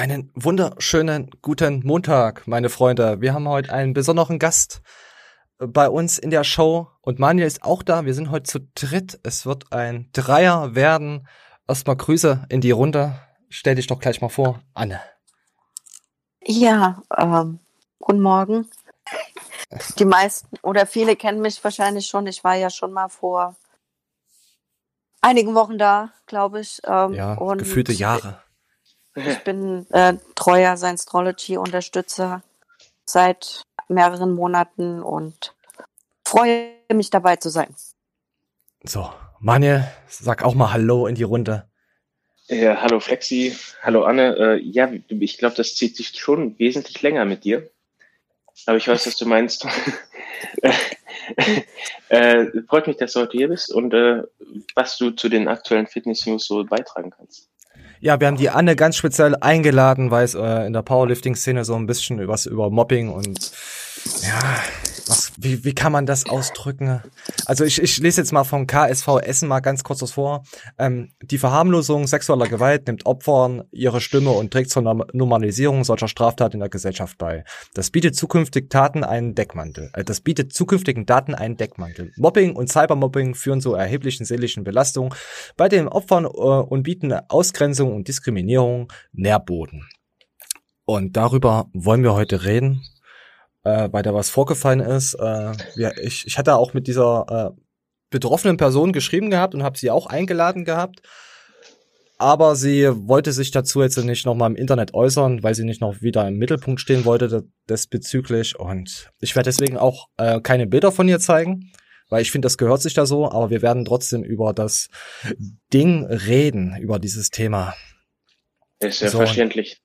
Einen wunderschönen guten Montag, meine Freunde. Wir haben heute einen besonderen Gast äh, bei uns in der Show und Manuel ist auch da. Wir sind heute zu dritt. Es wird ein Dreier werden. Erstmal Grüße in die Runde. Stell dich doch gleich mal vor, Anne. Ja, ähm, guten Morgen. Die meisten oder viele kennen mich wahrscheinlich schon. Ich war ja schon mal vor einigen Wochen da, glaube ich. Ähm, ja, gefühlte Jahre. Ich bin äh, treuer Science-Trology-Unterstützer seit mehreren Monaten und freue mich dabei zu sein. So, Manuel, sag auch mal Hallo in die Runde. Ja, hallo Flexi, hallo Anne. Äh, ja, ich glaube, das zieht sich schon wesentlich länger mit dir. Aber ich weiß, was du meinst. äh, freut mich, dass du heute hier bist und äh, was du zu den aktuellen Fitness-News so beitragen kannst. Ja, wir haben die Anne ganz speziell eingeladen, weil es äh, in der Powerlifting-Szene so ein bisschen was über Mobbing und ja, was, wie, wie kann man das ausdrücken? Also ich, ich lese jetzt mal vom KSV Essen mal ganz kurz was vor. Ähm, die Verharmlosung sexueller Gewalt nimmt Opfern ihre Stimme und trägt zur Normalisierung solcher Straftaten in der Gesellschaft bei. Das bietet zukünftig Taten einen Deckmantel. Äh, das bietet zukünftigen Daten einen Deckmantel. Mobbing und Cybermobbing führen zu erheblichen seelischen Belastungen bei den Opfern äh, und bieten Ausgrenzung und Diskriminierung Nährboden. Und darüber wollen wir heute reden äh, weil da was vorgefallen ist. Äh, ja, ich, ich hatte auch mit dieser äh, betroffenen Person geschrieben gehabt und habe sie auch eingeladen gehabt. Aber sie wollte sich dazu jetzt nicht nochmal im Internet äußern, weil sie nicht noch wieder im Mittelpunkt stehen wollte desbezüglich. Und ich werde deswegen auch äh, keine Bilder von ihr zeigen, weil ich finde, das gehört sich da so. Aber wir werden trotzdem über das Ding reden, über dieses Thema. Ist ja so, verständlich.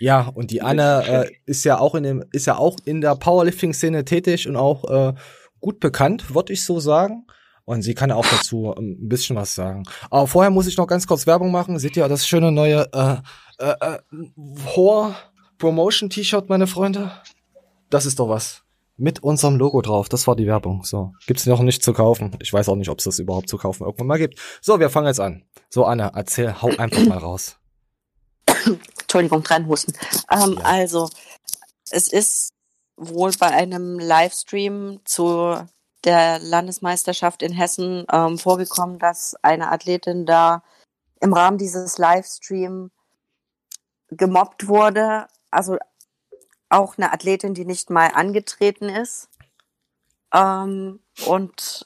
Ja, und die Anne äh, ist ja auch in dem, ist ja auch in der Powerlifting-Szene tätig und auch äh, gut bekannt, würde ich so sagen. Und sie kann auch dazu ähm, ein bisschen was sagen. Aber vorher muss ich noch ganz kurz Werbung machen. Seht ihr das schöne neue äh, äh, äh, Horror Promotion T-Shirt, meine Freunde? Das ist doch was. Mit unserem Logo drauf. Das war die Werbung. So. Gibt's noch nicht zu kaufen. Ich weiß auch nicht, ob es das überhaupt zu kaufen irgendwann mal gibt. So, wir fangen jetzt an. So, Anne, erzähl, hau einfach mal raus. Entschuldigung, dran husten. Ähm, ja. Also, es ist wohl bei einem Livestream zu der Landesmeisterschaft in Hessen ähm, vorgekommen, dass eine Athletin da im Rahmen dieses Livestream gemobbt wurde. Also auch eine Athletin, die nicht mal angetreten ist. Ähm, und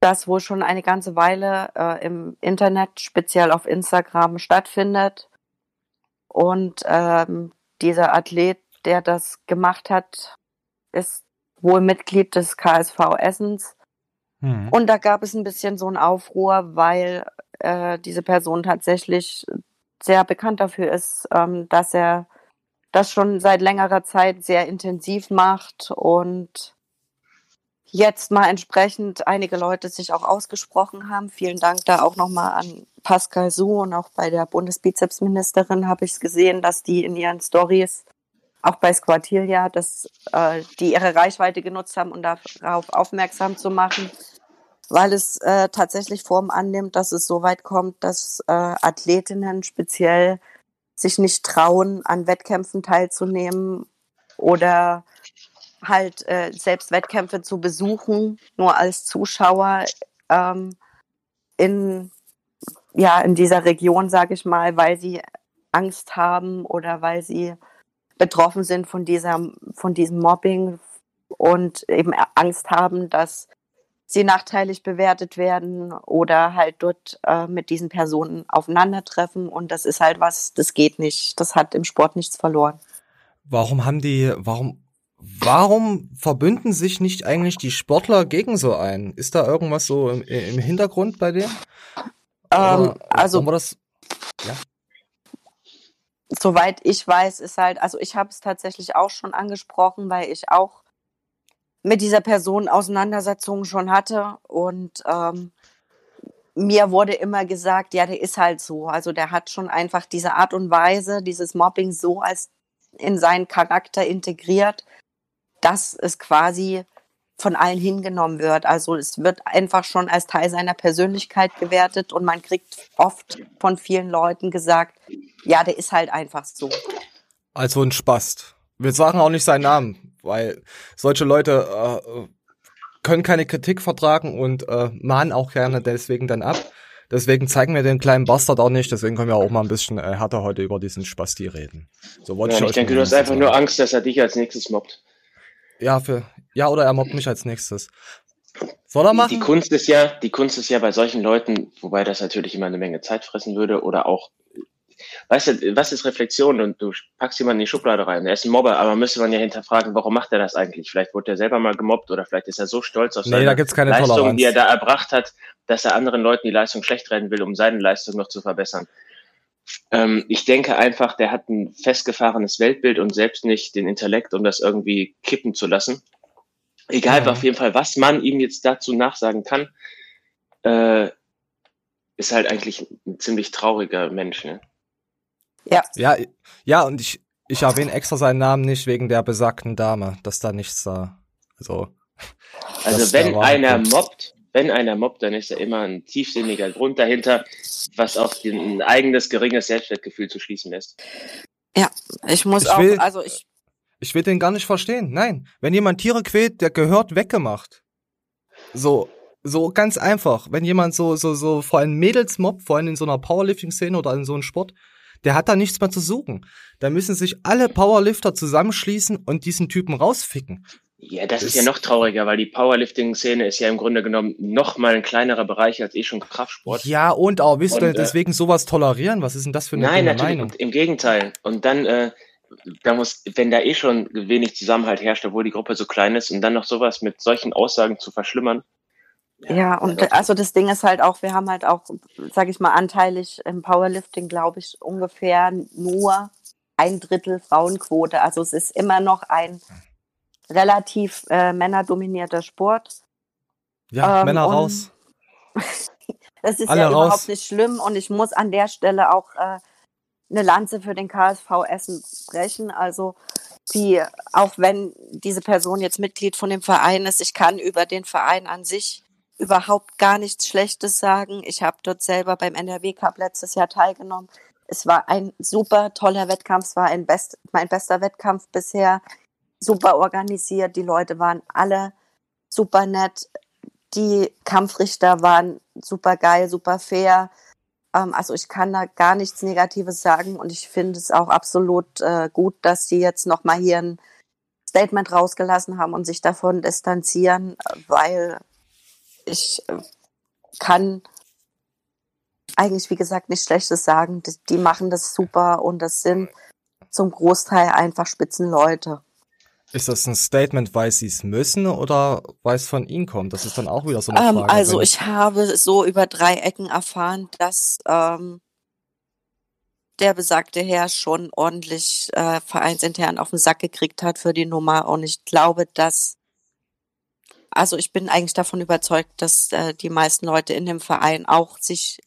das wohl schon eine ganze Weile äh, im Internet, speziell auf Instagram, stattfindet. Und ähm, dieser Athlet, der das gemacht hat, ist wohl Mitglied des KSV Essens. Mhm. Und da gab es ein bisschen so einen Aufruhr, weil äh, diese Person tatsächlich sehr bekannt dafür ist, ähm, dass er das schon seit längerer Zeit sehr intensiv macht und jetzt mal entsprechend einige Leute sich auch ausgesprochen haben. Vielen Dank da auch nochmal an Pascal Su und auch bei der Bundesbizepsministerin habe ich es gesehen, dass die in ihren Stories auch bei Squatilia, dass äh, die ihre Reichweite genutzt haben, um darauf aufmerksam zu machen, weil es äh, tatsächlich Form annimmt, dass es so weit kommt, dass äh, Athletinnen speziell sich nicht trauen, an Wettkämpfen teilzunehmen oder halt äh, selbst Wettkämpfe zu besuchen, nur als Zuschauer ähm, in ja in dieser Region, sage ich mal, weil sie Angst haben oder weil sie betroffen sind von dieser von diesem Mobbing und eben Angst haben, dass sie nachteilig bewertet werden oder halt dort äh, mit diesen Personen aufeinandertreffen und das ist halt was, das geht nicht. Das hat im Sport nichts verloren. Warum haben die, warum Warum verbünden sich nicht eigentlich die Sportler gegen so einen? Ist da irgendwas so im, im Hintergrund bei denen? Ähm, also, das, ja? soweit ich weiß, ist halt, also ich habe es tatsächlich auch schon angesprochen, weil ich auch mit dieser Person Auseinandersetzungen schon hatte und ähm, mir wurde immer gesagt, ja, der ist halt so. Also der hat schon einfach diese Art und Weise, dieses Mobbing so als in seinen Charakter integriert, dass es quasi von allen hingenommen wird. Also es wird einfach schon als Teil seiner Persönlichkeit gewertet und man kriegt oft von vielen Leuten gesagt, ja, der ist halt einfach so. Also ein Spast. Wir sagen auch nicht seinen Namen, weil solche Leute äh, können keine Kritik vertragen und äh, mahnen auch gerne deswegen dann ab. Deswegen zeigen wir den kleinen Bastard auch nicht. Deswegen können wir auch mal ein bisschen äh, härter heute über diesen Spasti reden. So wollte ja, ich, ich denke, du hast einfach sagen. nur Angst, dass er dich als nächstes mobbt. Ja, für, ja, oder er mobbt mich als nächstes. Soll er machen? Die Kunst ist ja, die Kunst ist ja bei solchen Leuten, wobei das natürlich immer eine Menge Zeit fressen würde oder auch weißt du, was ist Reflexion? Und du packst jemanden in die Schublade rein. Er ist ein Mobber, aber müsste man ja hinterfragen, warum macht er das eigentlich? Vielleicht wurde er selber mal gemobbt oder vielleicht ist er so stolz auf seine nee, Leistung, Toleranz. die er da erbracht hat, dass er anderen Leuten die Leistung schlecht reden will, um seine Leistung noch zu verbessern. Ähm, ich denke einfach, der hat ein festgefahrenes Weltbild und selbst nicht den Intellekt, um das irgendwie kippen zu lassen. Egal, ja. auf jeden Fall, was man ihm jetzt dazu nachsagen kann, äh, ist halt eigentlich ein ziemlich trauriger Mensch. Ne? Ja. Ja, ja und ich, ich erwähne extra seinen Namen nicht wegen der besagten Dame, dass da nichts da. Also, also wenn einer mobbt, wenn einer mobbt, dann ist da immer ein tiefsinniger Grund dahinter, was auf ein eigenes geringes Selbstwertgefühl zu schließen lässt. Ja, ich muss ich auch, will, also ich. Ich will den gar nicht verstehen. Nein, wenn jemand Tiere quält, der gehört weggemacht. So, so ganz einfach. Wenn jemand so, so, so vor allem Mädels mobbt, vor allem in so einer Powerlifting-Szene oder in so einem Sport, der hat da nichts mehr zu suchen. Da müssen sich alle Powerlifter zusammenschließen und diesen Typen rausficken. Ja, das, das ist ja noch trauriger, weil die Powerlifting-Szene ist ja im Grunde genommen noch mal ein kleinerer Bereich als eh schon Kraftsport. Ja, und auch, willst und, du äh, deswegen sowas tolerieren? Was ist denn das für eine Nein, natürlich, Meinung? im Gegenteil. Und dann, äh, da muss, wenn da eh schon wenig Zusammenhalt herrscht, obwohl die Gruppe so klein ist, und dann noch sowas mit solchen Aussagen zu verschlimmern, ja, und also das Ding ist halt auch, wir haben halt auch, sage ich mal, anteilig im Powerlifting, glaube ich, ungefähr nur ein Drittel Frauenquote. Also es ist immer noch ein relativ äh, männerdominierter Sport. Ja, ähm, Männer raus. das ist Alle ja raus. überhaupt nicht schlimm und ich muss an der Stelle auch äh, eine Lanze für den KSV Essen brechen. Also die, auch wenn diese Person jetzt Mitglied von dem Verein ist, ich kann über den Verein an sich überhaupt gar nichts Schlechtes sagen. Ich habe dort selber beim NRW Cup letztes Jahr teilgenommen. Es war ein super toller Wettkampf, es war ein best, mein bester Wettkampf bisher. Super organisiert, die Leute waren alle super nett. Die Kampfrichter waren super geil, super fair. Ähm, also ich kann da gar nichts Negatives sagen und ich finde es auch absolut äh, gut, dass sie jetzt nochmal hier ein Statement rausgelassen haben und sich davon distanzieren, weil ich äh, kann eigentlich, wie gesagt, nichts Schlechtes sagen. Die, die machen das super und das sind zum Großteil einfach Spitzenleute. Ist das ein Statement, weil sie es müssen oder weil es von ihnen kommt? Das ist dann auch wieder so eine ähm, Frage. also ich habe so über drei Ecken erfahren, dass ähm, der besagte Herr schon ordentlich äh, vereinsintern auf den Sack gekriegt hat für die Nummer und ich glaube, dass also ich bin eigentlich davon überzeugt, dass äh, die meisten Leute in dem Verein auch sich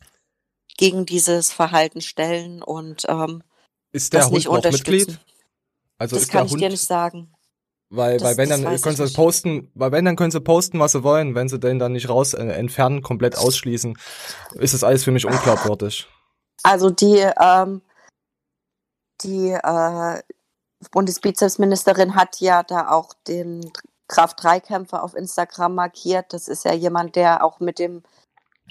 gegen dieses Verhalten stellen und ähm, ist der das Hund nicht noch Mitglied? Also das kann ich Hund, dir nicht sagen. Weil, das, weil wenn dann können sie posten, weil wenn dann können sie posten, was sie wollen, wenn sie den dann nicht raus äh, entfernen, komplett ausschließen, ist das alles für mich unglaubwürdig. Also die ähm, die äh, Bundesbizepsministerin hat ja da auch den Kraft-3-Kämpfer auf Instagram markiert. Das ist ja jemand, der auch mit dem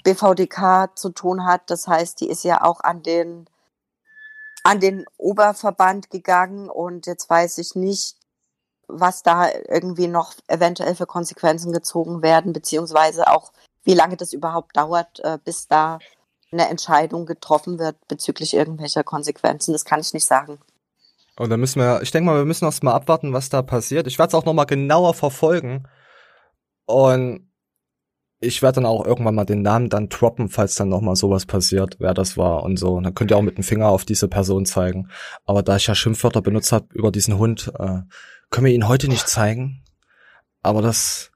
BVDK zu tun hat. Das heißt, die ist ja auch an den, an den Oberverband gegangen und jetzt weiß ich nicht, was da irgendwie noch eventuell für Konsequenzen gezogen werden, beziehungsweise auch, wie lange das überhaupt dauert, äh, bis da eine Entscheidung getroffen wird bezüglich irgendwelcher Konsequenzen. Das kann ich nicht sagen. Und dann müssen wir, ich denke mal, wir müssen erst mal abwarten, was da passiert. Ich werde es auch noch mal genauer verfolgen. Und ich werde dann auch irgendwann mal den Namen dann droppen, falls dann noch mal sowas passiert, wer das war und so. Und dann könnt ihr auch mit dem Finger auf diese Person zeigen. Aber da ich ja Schimpfwörter benutzt habe über diesen Hund, äh, können wir ihn heute nicht zeigen. Aber das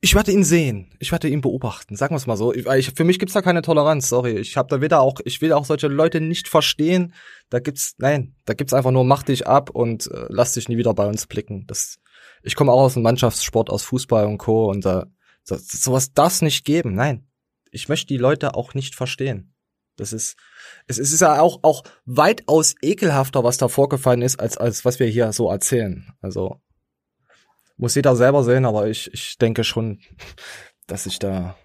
ich werde ihn sehen. Ich werde ihn beobachten. Sagen wir es mal so. Ich, für mich gibt's da keine Toleranz. Sorry, ich habe da weder auch, ich will auch solche Leute nicht verstehen. Da gibt's, nein, da gibt's einfach nur mach dich ab und äh, lass dich nie wieder bei uns blicken. Das, ich komme auch aus dem Mannschaftssport, aus Fußball und Co. Und so, sowas darf's nicht geben. Nein, ich möchte die Leute auch nicht verstehen. Das ist, es ist ja auch, auch weitaus ekelhafter, was da vorgefallen ist, als, als was wir hier so erzählen. Also, muss jeder selber sehen, aber ich, ich denke schon, dass ich da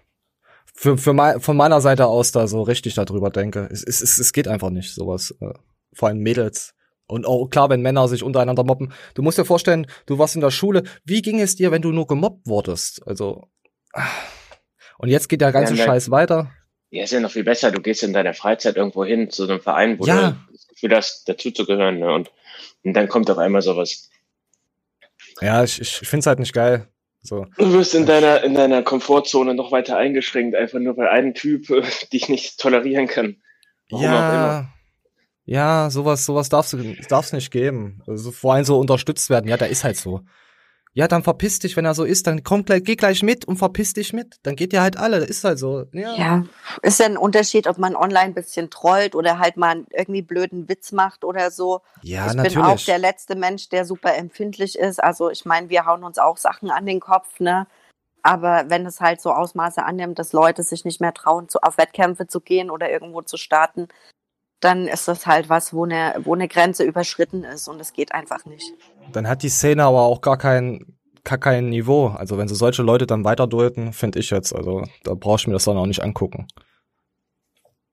für, für mein, von meiner Seite aus da so richtig darüber denke. Es, es, es, es geht einfach nicht, sowas. Äh, vor allem Mädels. Und auch klar, wenn Männer sich untereinander mobben. Du musst dir vorstellen, du warst in der Schule. Wie ging es dir, wenn du nur gemobbt wurdest? Also. Und jetzt geht der ganze ja, Scheiß weiter. Ja, ist ja noch viel besser. Du gehst in deiner Freizeit irgendwo hin zu einem Verein, wo ja. du das Gefühl hast, dazuzugehören. Ne? Und, und dann kommt auf einmal sowas. Ja, ich, ich finde es halt nicht geil. So. Du wirst in deiner, in deiner Komfortzone noch weiter eingeschränkt, einfach nur weil ein Typ äh, dich nicht tolerieren kann. Warum ja. Ja, sowas, sowas darf's, darf's nicht geben. Also vor allem so unterstützt werden. Ja, der ist halt so. Ja, dann verpiss dich, wenn er so ist, dann komm gleich, geh gleich mit und verpiss dich mit. Dann geht ihr halt alle, das ist halt so. Ja. ja, ist ja ein Unterschied, ob man online ein bisschen trollt oder halt mal irgendwie blöden Witz macht oder so. Ja, ich natürlich. bin auch der letzte Mensch, der super empfindlich ist. Also ich meine, wir hauen uns auch Sachen an den Kopf, ne? Aber wenn es halt so Ausmaße annimmt, dass Leute sich nicht mehr trauen, zu, auf Wettkämpfe zu gehen oder irgendwo zu starten, dann ist das halt was, wo eine, wo eine Grenze überschritten ist und es geht einfach nicht. Dann hat die Szene aber auch gar kein, gar kein Niveau. Also wenn sie solche Leute dann weiterdrücken, finde ich jetzt, also da brauchst du mir das dann auch nicht angucken.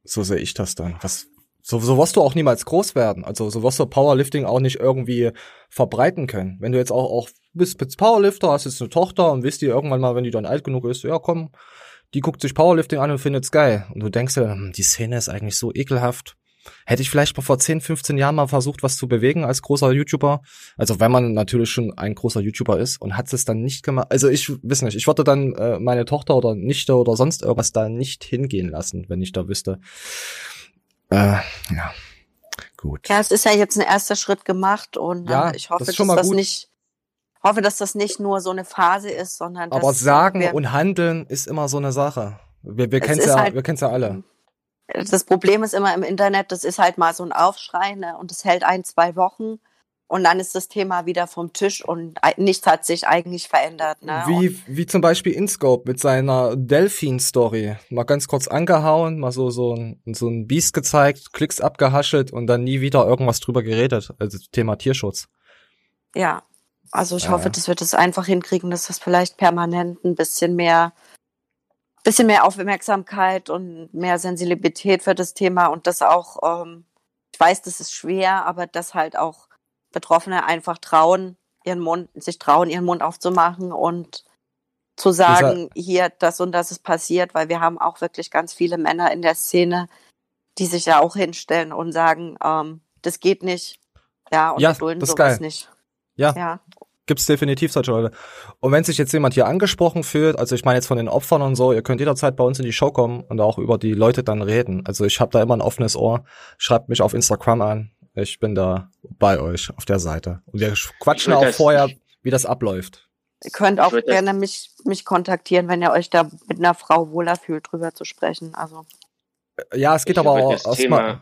So sehe ich das dann. Was, so, so wirst du auch niemals groß werden. Also so wirst du Powerlifting auch nicht irgendwie verbreiten können. Wenn du jetzt auch, auch bist, bist Powerlifter, hast jetzt eine Tochter und wisst ihr irgendwann mal, wenn die dann alt genug ist, ja komm, die guckt sich Powerlifting an und findet's geil. Und du denkst dir, hm, die Szene ist eigentlich so ekelhaft. Hätte ich vielleicht mal vor 10, 15 Jahren mal versucht, was zu bewegen als großer YouTuber. Also wenn man natürlich schon ein großer YouTuber ist und hat es dann nicht gemacht. Also ich weiß nicht, ich würde dann äh, meine Tochter oder Nichte oder sonst irgendwas da nicht hingehen lassen, wenn ich da wüsste. Äh, ja, gut. Ja, es ist ja jetzt ein erster Schritt gemacht und ja, ich hoffe, das dass das gut. nicht hoffe, dass das nicht nur so eine Phase ist, sondern aber sagen und handeln ist immer so eine Sache. Wir, wir kennen ja, halt, wir kennen's ja alle das Problem ist immer im Internet, das ist halt mal so ein Aufschrei ne? und es hält ein, zwei Wochen und dann ist das Thema wieder vom Tisch und nichts hat sich eigentlich verändert. Ne? Wie, wie zum Beispiel InScope mit seiner Delphin-Story. Mal ganz kurz angehauen, mal so, so ein, so ein Biest gezeigt, Klicks abgehaschelt und dann nie wieder irgendwas drüber geredet. Also Thema Tierschutz. Ja, also ich ja. hoffe, dass wir das einfach hinkriegen, dass das vielleicht permanent ein bisschen mehr bisschen mehr Aufmerksamkeit und mehr Sensibilität für das Thema und das auch, ähm, ich weiß, das ist schwer, aber dass halt auch Betroffene einfach trauen, ihren Mund, sich trauen, ihren Mund aufzumachen und zu sagen, hier, das und das ist passiert, weil wir haben auch wirklich ganz viele Männer in der Szene, die sich ja auch hinstellen und sagen, ähm, das geht nicht. Ja, und ja, dulden sowas geil. nicht. Ja. ja gibt's definitiv solche Leute. Und wenn sich jetzt jemand hier angesprochen fühlt, also ich meine jetzt von den Opfern und so, ihr könnt jederzeit bei uns in die Show kommen und auch über die Leute dann reden. Also ich habe da immer ein offenes Ohr. Schreibt mich auf Instagram an. Ich bin da bei euch auf der Seite. Und wir quatschen auch vorher, wie das abläuft. Ihr könnt auch gerne mich, mich kontaktieren, wenn ihr euch da mit einer Frau wohler fühlt, drüber zu sprechen. Also. Ja, es geht aber auch erstmal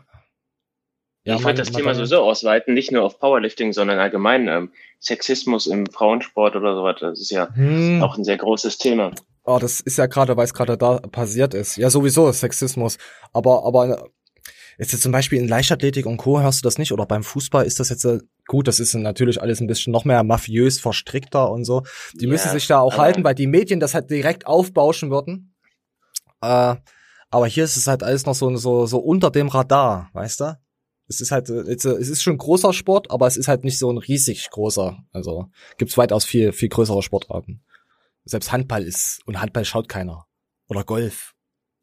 ja, ich würde das Thema sowieso ausweiten, nicht nur auf Powerlifting, sondern allgemein ähm, Sexismus im Frauensport oder so weiter. Das ist ja hm. auch ein sehr großes Thema. Oh, das ist ja gerade, weil es gerade da passiert ist. Ja, sowieso Sexismus. Aber, aber ist jetzt zum Beispiel in Leichtathletik und Co. hörst du das nicht? Oder beim Fußball ist das jetzt äh, gut, das ist natürlich alles ein bisschen noch mehr mafiös verstrickter und so. Die ja, müssen sich da auch halten, weil die Medien das halt direkt aufbauschen würden. Äh, aber hier ist es halt alles noch so, so, so unter dem Radar, weißt du? Es ist halt, es ist schon großer Sport, aber es ist halt nicht so ein riesig großer. Also gibt's weitaus viel, viel größere Sportarten. Selbst Handball ist, und Handball schaut keiner. Oder Golf.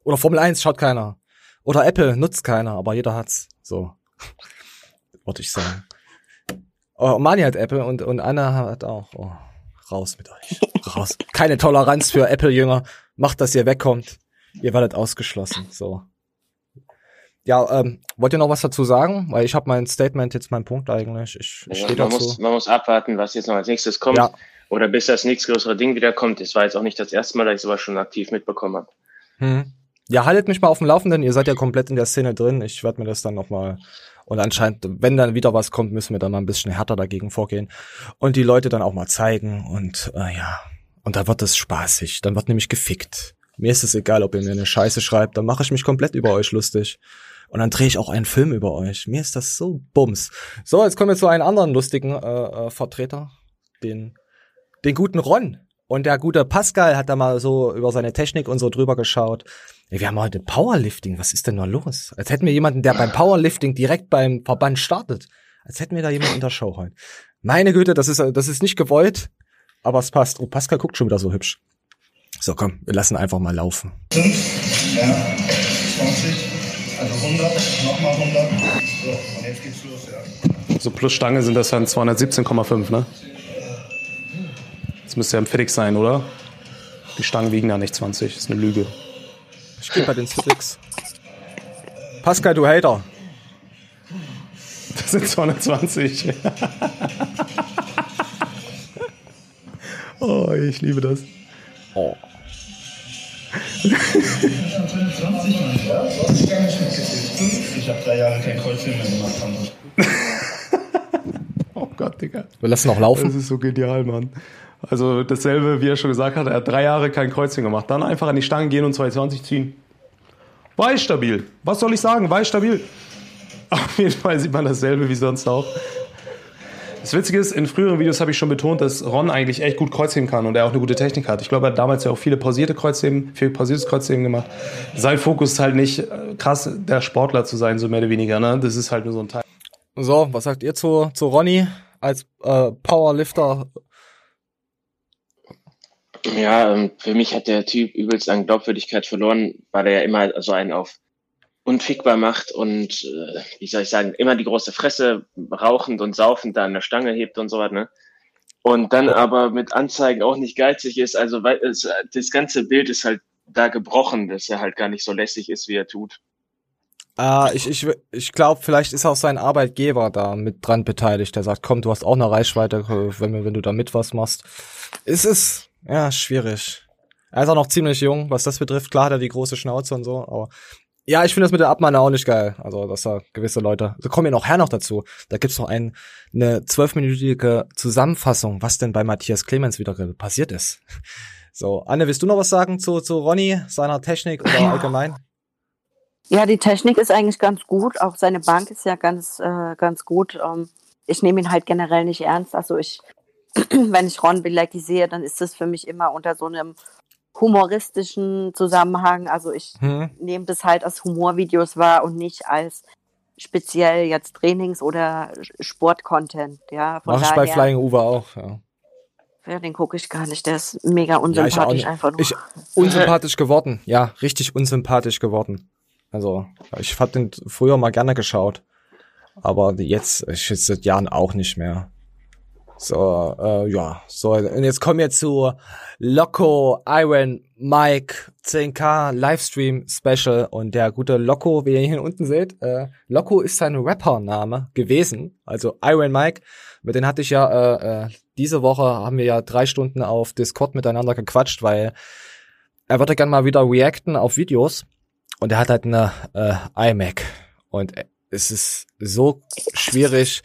Oder Formel 1 schaut keiner. Oder Apple nutzt keiner, aber jeder hat's. So. Wollte ich sagen. Oh, Mani hat Apple und, und Anna hat auch. Oh, raus mit euch. Raus. Keine Toleranz für Apple-Jünger. Macht, dass ihr wegkommt. Ihr werdet ausgeschlossen. So. Ja, ähm, wollt ihr noch was dazu sagen? Weil ich habe mein Statement jetzt mein Punkt eigentlich. Ich, ich ja, stehe dazu. Muss, man muss abwarten, was jetzt noch als nächstes kommt. Ja. oder bis das nächste größere Ding wiederkommt. Es war jetzt auch nicht das erste Mal, dass ich sowas schon aktiv mitbekommen habe. Hm. Ja, haltet mich mal auf dem Laufenden. Ihr seid ja komplett in der Szene drin. Ich werde mir das dann noch mal und anscheinend, wenn dann wieder was kommt, müssen wir dann mal ein bisschen härter dagegen vorgehen und die Leute dann auch mal zeigen und äh, ja, und da wird es spaßig. Dann wird nämlich gefickt. Mir ist es egal, ob ihr mir eine Scheiße schreibt, dann mache ich mich komplett über euch lustig. Und dann drehe ich auch einen Film über euch. Mir ist das so bums. So, jetzt kommen wir zu einem anderen lustigen äh, äh, Vertreter, den, den guten Ron. Und der gute Pascal hat da mal so über seine Technik und so drüber geschaut. Ey, wir haben heute Powerlifting. Was ist denn da los? Als hätten wir jemanden, der beim Powerlifting direkt beim Verband startet. Als hätten wir da jemanden in der Show heute. Meine Güte, das ist, das ist nicht gewollt, aber es passt. Oh, Pascal guckt schon wieder so hübsch. So, komm, wir lassen einfach mal laufen. 5, ja, 20, 100, nochmal 100. So, und jetzt geht's los, ja. So plus Stange sind das dann 217,5, ne? Das müsste ja im Fittig sein, oder? Die Stangen wiegen ja nicht 20, das ist eine Lüge. Ich geh bei den Fitix. Pascal, du Hater. Das sind 220. oh, ich liebe das. Oh. Ich habe drei Jahre kein Kreuzchen mehr gemacht, Hamburg. Oh Gott, Digga. Wir lassen noch laufen. Das ist so genial, Mann. Also dasselbe, wie er schon gesagt hat, er hat drei Jahre kein Kreuzchen gemacht. Dann einfach an die Stange gehen und 220 ziehen. War ich stabil. Was soll ich sagen? War ich stabil. Auf jeden Fall sieht man dasselbe wie sonst auch. Das Witzige ist, in früheren Videos habe ich schon betont, dass Ron eigentlich echt gut Kreuzheben kann und er auch eine gute Technik hat. Ich glaube, er hat damals ja auch viele pausierte Kreuzheben, viel pausiertes Kreuzheben gemacht. Sein Fokus ist halt nicht äh, krass, der Sportler zu sein, so mehr oder weniger. Ne? Das ist halt nur so ein Teil. So, was sagt ihr zu, zu Ronny als äh, Powerlifter? Ja, ähm, für mich hat der Typ übelst an Glaubwürdigkeit verloren, weil er ja immer so einen auf unfickbar macht und, äh, wie soll ich sagen, immer die große Fresse rauchend und saufend da an der Stange hebt und so was, ne? Und dann aber mit Anzeigen auch nicht geizig ist. Also weil es, das ganze Bild ist halt da gebrochen, dass er halt gar nicht so lässig ist, wie er tut. Äh, ich ich, ich glaube, vielleicht ist auch sein Arbeitgeber da mit dran beteiligt. Der sagt, komm, du hast auch eine Reichweite, wenn, wenn du da mit was machst. Es ist, ja, schwierig. Er ist auch noch ziemlich jung, was das betrifft. Klar hat er die große Schnauze und so, aber ja, ich finde das mit der Abmahnung auch nicht geil. Also, dass da gewisse Leute, so kommen ja noch her noch dazu. Da gibt's noch ein, eine zwölfminütige Zusammenfassung, was denn bei Matthias Clemens wieder passiert ist. So, Anne, willst du noch was sagen zu, zu Ronny, seiner Technik oder Ja. allgemein? Ja, die Technik ist eigentlich ganz gut. Auch seine Bank ist ja ganz, äh, ganz gut. Ähm, ich nehme ihn halt generell nicht ernst. Also ich, wenn ich Ron Bilecki sehe, dann ist das für mich immer unter so einem humoristischen Zusammenhang. Also ich Hm? nehme das halt als Humorvideos wahr und nicht als speziell jetzt Trainings- oder Sportcontent. Ja, Mach ich bei Flying Uwe auch, ja. ja, den gucke ich gar nicht. Der ist mega Ja, ich auch unsympathisch nicht. einfach nur. Ich, unsympathisch geworden. Ja, richtig unsympathisch geworden. Also, ich hab den früher mal gerne geschaut. Aber jetzt, ich jetzt seit Jahren auch nicht mehr. So, äh, ja. So, und jetzt kommen wir zu Loco Iron Mike 10K Livestream Special. Und der gute Loco, wie ihr hier unten seht, äh, Loco ist sein Rappername gewesen. Also Iron Mike. Mit dem hatte ich ja, äh, äh, diese Woche haben wir ja drei Stunden auf Discord miteinander gequatscht, weil er würde gern mal wieder reacten auf Videos. Und er hat halt eine äh, iMac. Und es ist so schwierig,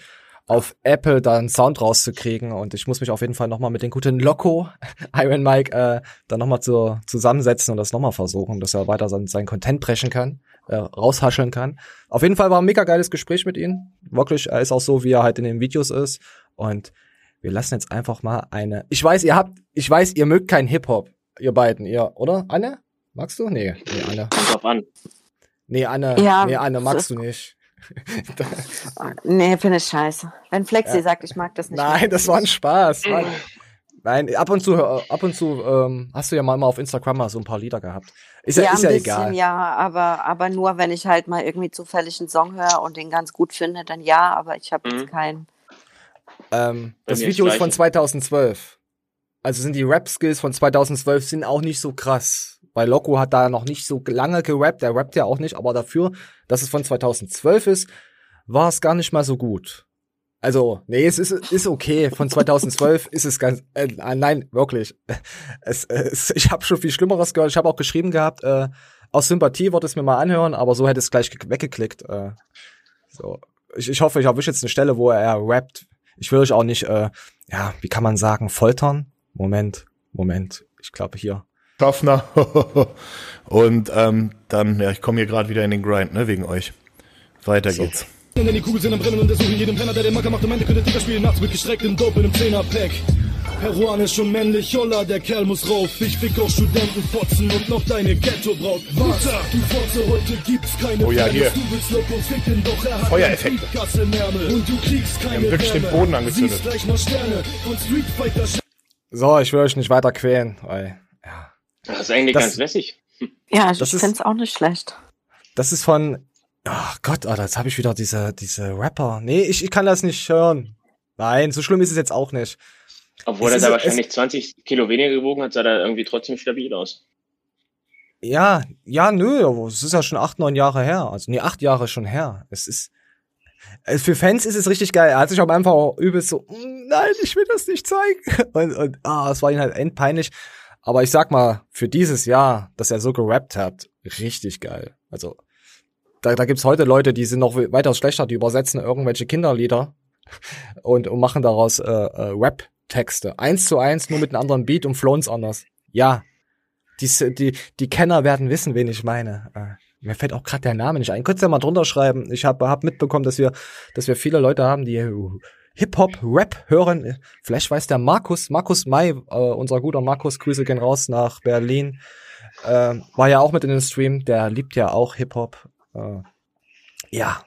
auf Apple da einen Sound rauszukriegen. Und ich muss mich auf jeden Fall nochmal mit den guten Loco, Iron Mike, äh, dann nochmal zu, zusammensetzen und das nochmal versuchen, dass er weiter sein, sein Content brechen kann, äh, raushascheln kann. Auf jeden Fall war ein mega geiles Gespräch mit ihm. Wirklich, er ist auch so, wie er halt in den Videos ist. Und wir lassen jetzt einfach mal eine. Ich weiß, ihr habt, ich weiß, ihr mögt keinen Hip-Hop, ihr beiden, ihr, oder? Anne? Magst du? Nee, nee, Anne. Kommt drauf an. Nee, Anne, Ja, nee, Anne, magst du nicht. Nee, finde ich scheiße. Wenn Flexi Ja. sagt, ich mag das nicht. Nein, das war ein Spaß. Mann. Nein, ab und zu, ab und zu ähm, hast du ja mal immer auf Instagram mal so ein paar Lieder gehabt. Ist ja, ja, ist ein ja bisschen, egal. ja, aber, aber nur, wenn ich halt mal irgendwie zufällig einen Song höre und den ganz gut finde, dann ja, aber ich habe Mhm. jetzt keinen. Ähm, das Video ist von Gleiche. 2012. Also sind die Rap-Skills von 2012 sind auch nicht so krass. Weil Loco hat da noch nicht so lange gerappt, der rappt ja auch nicht, aber dafür, dass es von 2012 ist, war es gar nicht mal so gut. Also, nee, es ist, ist okay. Von 2012 ist es ganz, äh, nein, wirklich. Es, es, ich habe schon viel Schlimmeres gehört. Ich habe auch geschrieben gehabt, äh, aus Sympathie wollte es mir mal anhören, aber so hätte es gleich weggeklickt. Äh, so, ich, ich hoffe, ich erwische jetzt eine Stelle, wo er rappt. Ich will euch auch nicht, äh, ja, wie kann man sagen, foltern? Moment, Moment. Ich glaube hier. Schaffner. Und ähm, dann, ja, ich komme hier gerade wieder in den Grind, ne, wegen euch. Weiter so. geht's. Denn die Kugeln sind am Brennen und der suchen jedem Penner, der den Macker macht. Am Ende könnte Tiger spielen, nachts mit gestrecktem Dope in einem Zehner-Pack. Peruanisch und männlich, holla, der Kerl muss rauf. Ich fick auch Studentenfotzen und noch deine Ghetto-Braut. Was? Du Fotze, heute gibt's keine Oh ja, hier. Du willst Loco ficken, doch er hat Feuereffekt. Und du kriegst keine Wir haben wirklich den Boden angezündet. Gleich mal Sterne von Street Fighter. So, ich will euch nicht weiter quälen, weil, ja. Das ist eigentlich das, ganz lässig. Ja, ich finde es auch nicht schlecht. Das ist von Ach Gott, Alter, jetzt habe ich wieder diese, diese Rapper. Nee, ich, ich kann das nicht hören. Nein, so schlimm ist es jetzt auch nicht. Obwohl es er da wahrscheinlich 20 Kilo weniger gewogen hat, sah er irgendwie trotzdem stabil aus. Ja, ja, nö, aber es ist ja schon acht, neun Jahre her. Also nee, acht Jahre schon her. Es ist. Für Fans ist es richtig geil. Er hat sich auch übelst so, mm, nein, ich will das nicht zeigen. Und, und ah, es war ihm halt endpeinlich. Aber ich sag mal, für dieses Jahr, dass er so gerappt hat, richtig geil. Also, da, da gibt's heute Leute, die sind noch weitaus schlechter, die übersetzen irgendwelche Kinderlieder und, und machen daraus äh, äh, Rap-Texte. Eins zu eins, nur mit einem anderen Beat und Flowns anders. Ja, die, die, die Kenner werden wissen, wen ich meine. Äh, mir fällt auch gerade der Name nicht ein. Könntest du ja mal drunter schreiben. Ich habe hab mitbekommen, dass wir, dass wir viele Leute haben, die Hip-Hop, Rap hören. Vielleicht weiß der Markus, Markus May, äh, unser guter Markus, Grüße gehen raus nach Berlin. Äh, war ja auch mit in den Stream, der liebt ja auch Hip-Hop äh, ja,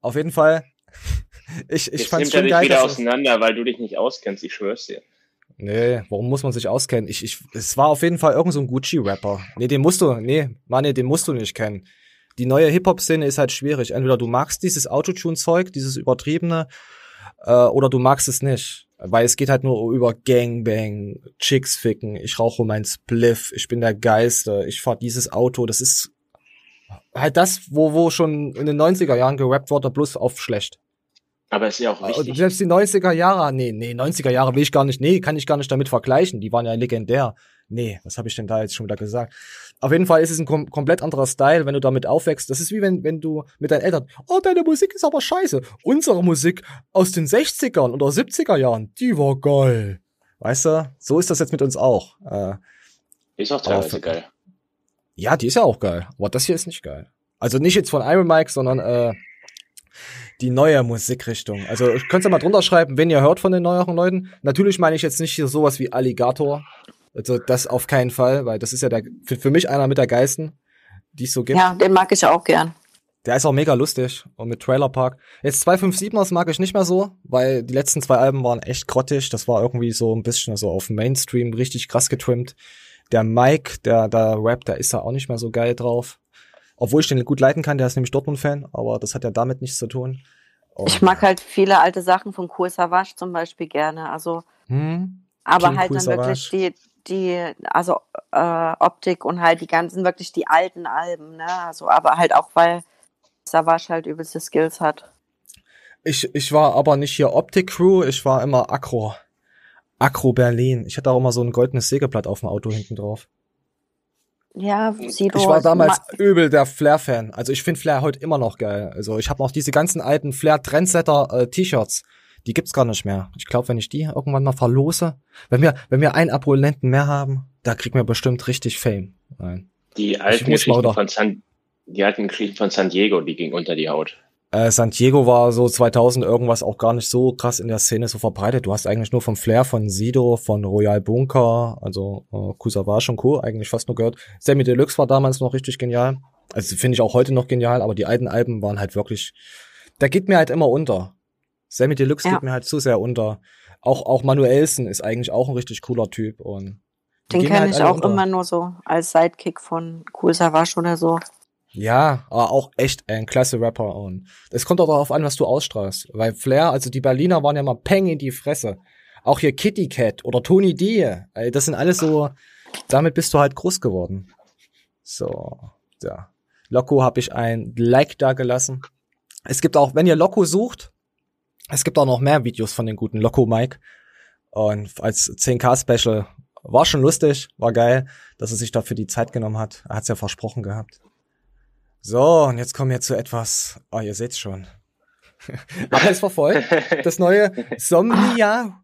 auf jeden Fall. ich ich fand schon geil. wieder auseinander, weil du dich nicht auskennst, ich schwör's dir. Nee, warum muss man sich auskennen? Ich, ich, es war auf jeden Fall irgend so ein Gucci-Rapper. Nee, den musst du, nee, Mann, den musst du nicht kennen. Die neue Hip-Hop-Szene ist halt schwierig. Entweder du magst dieses Autotune-Zeug, dieses übertriebene, äh, oder du magst es nicht. Weil es geht halt nur über Gangbang, Chicks ficken, ich rauche mein Spliff, ich bin der Geiste, ich fahr dieses Auto, das ist halt das, wo, wo schon in den 90er Jahren gerappt wurde, bloß auf schlecht. Aber ist ja auch wichtig. Selbst die 90er Jahre, nee, nee, 90er Jahre will ich gar nicht, nee, kann ich gar nicht damit vergleichen. Die waren ja legendär. Nee, was habe ich denn da jetzt schon wieder gesagt? Auf jeden Fall ist es ein kom komplett anderer Style, wenn du damit aufwächst. Das ist wie wenn, wenn du mit deinen Eltern, oh, deine Musik ist aber scheiße. Unsere Musik aus den 60ern oder 70er Jahren, die war geil. Weißt du, so ist das jetzt mit uns auch. Äh, ist auch teilweise geil. Ja, die ist ja auch geil. Aber das hier ist nicht geil. Also nicht jetzt von Iron Mike, sondern äh, die neue Musikrichtung. Also ich könnte ja mal drunter schreiben, wenn ihr hört von den neueren Leuten. Natürlich meine ich jetzt nicht hier sowas wie Alligator. Also das auf keinen Fall, weil das ist ja der, für, für mich einer mit der Geisten, die es so gibt. Ja, den mag ich auch gern. Der ist auch mega lustig und mit Trailer Park. Jetzt 257ers mag ich nicht mehr so, weil die letzten zwei Alben waren echt grottig. Das war irgendwie so ein bisschen so auf Mainstream richtig krass getrimmt. Der Mike, der da rappt, der ist da auch nicht mehr so geil drauf. Obwohl ich den gut leiten kann, der ist nämlich Dortmund-Fan, aber das hat ja damit nichts zu tun. Und ich mag halt viele alte Sachen von Kool Savage zum Beispiel gerne. Also, hm? aber halt dann wirklich die, die, also äh, Optik und halt die ganzen, wirklich die alten Alben, ne? Also, aber halt auch, weil Savage halt übelste Skills hat. Ich, ich war aber nicht hier Optik-Crew, ich war immer Akro. Akro Berlin. Ich hatte auch immer so ein goldenes Sägeblatt auf dem Auto hinten drauf. Ja, Sido. Ich war damals übel der Flair-Fan. Also ich finde Flair heute immer noch geil. Also ich habe noch diese ganzen alten Flair-Trendsetter-T-Shirts. Die gibt's gar nicht mehr. Ich glaube, wenn ich die irgendwann mal verlose, wenn wir, wenn wir einen Abonnenten mehr haben, da kriegen wir bestimmt richtig Fame. Nein. Die alten Geschichten von San, die alten Geschichten von San Diego, die gingen unter die Haut. Äh, San Diego war so 2000 irgendwas auch gar nicht so krass in der Szene so verbreitet. Du hast eigentlich nur vom Flair von Sido, von Royal Bunker, also äh, Kusavage und Co. eigentlich fast nur gehört. Sammy Deluxe war damals noch richtig genial. Also finde ich auch heute noch genial, aber die alten Alben waren halt wirklich, der geht mir halt immer unter. Sammy Deluxe ja. geht mir halt zu sehr unter. Auch, auch Manuelsen ist eigentlich auch ein richtig cooler Typ und den kenne halt ich auch unter. immer nur so als Sidekick von Cool Savage oder so. Ja, aber auch echt ein klasse Rapper. Und es kommt auch darauf an, was du ausstrahlst. Weil Flair, also die Berliner waren ja mal Peng in die Fresse. Auch hier Kitty Cat oder Tony D. Das sind alles so, damit bist du halt groß geworden. So, ja. Loco habe ich ein Like da gelassen. Es gibt auch, wenn ihr Loco sucht, Es gibt auch noch mehr Videos von den guten Loco Mike. Und als 10K-Special war schon lustig, war geil, dass er sich dafür die Zeit genommen hat. Er hat's ja versprochen gehabt. So, und jetzt kommen wir zu etwas. Oh, ihr seht's schon. Habt ihr es verfolgt? Das neue Somnia.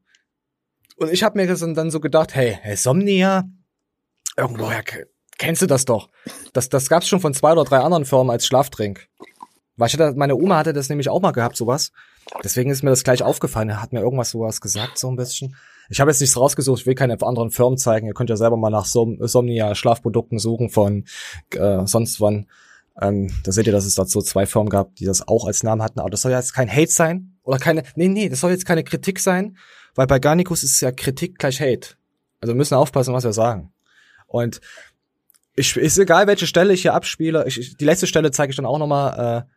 Und ich habe mir dann so gedacht, hey, hey Somnia, irgendwoher kennst du das doch. Das, das gab's schon von zwei oder drei anderen Firmen als Schlaftrink. Weißt du, meine Oma hatte das nämlich auch mal gehabt, sowas. Deswegen ist mir das gleich aufgefallen. Er hat mir irgendwas sowas gesagt, so ein bisschen. Ich habe jetzt nichts rausgesucht, ich will keine anderen Firmen zeigen. Ihr könnt ja selber mal nach Som Somnia Schlafprodukten suchen von äh, sonst wann. Ähm, da seht ihr, dass es dazu zwei Firmen gab, die das auch als Namen hatten. Aber das soll ja jetzt kein Hate sein. Oder keine, nee, nee, das soll jetzt keine Kritik sein. Weil bei Garnicus ist ja Kritik gleich Hate. Also wir müssen aufpassen, was wir sagen. Und ich, ist egal, welche Stelle ich hier abspiele. Ich, ich, die letzte Stelle zeige ich dann auch nochmal. Äh,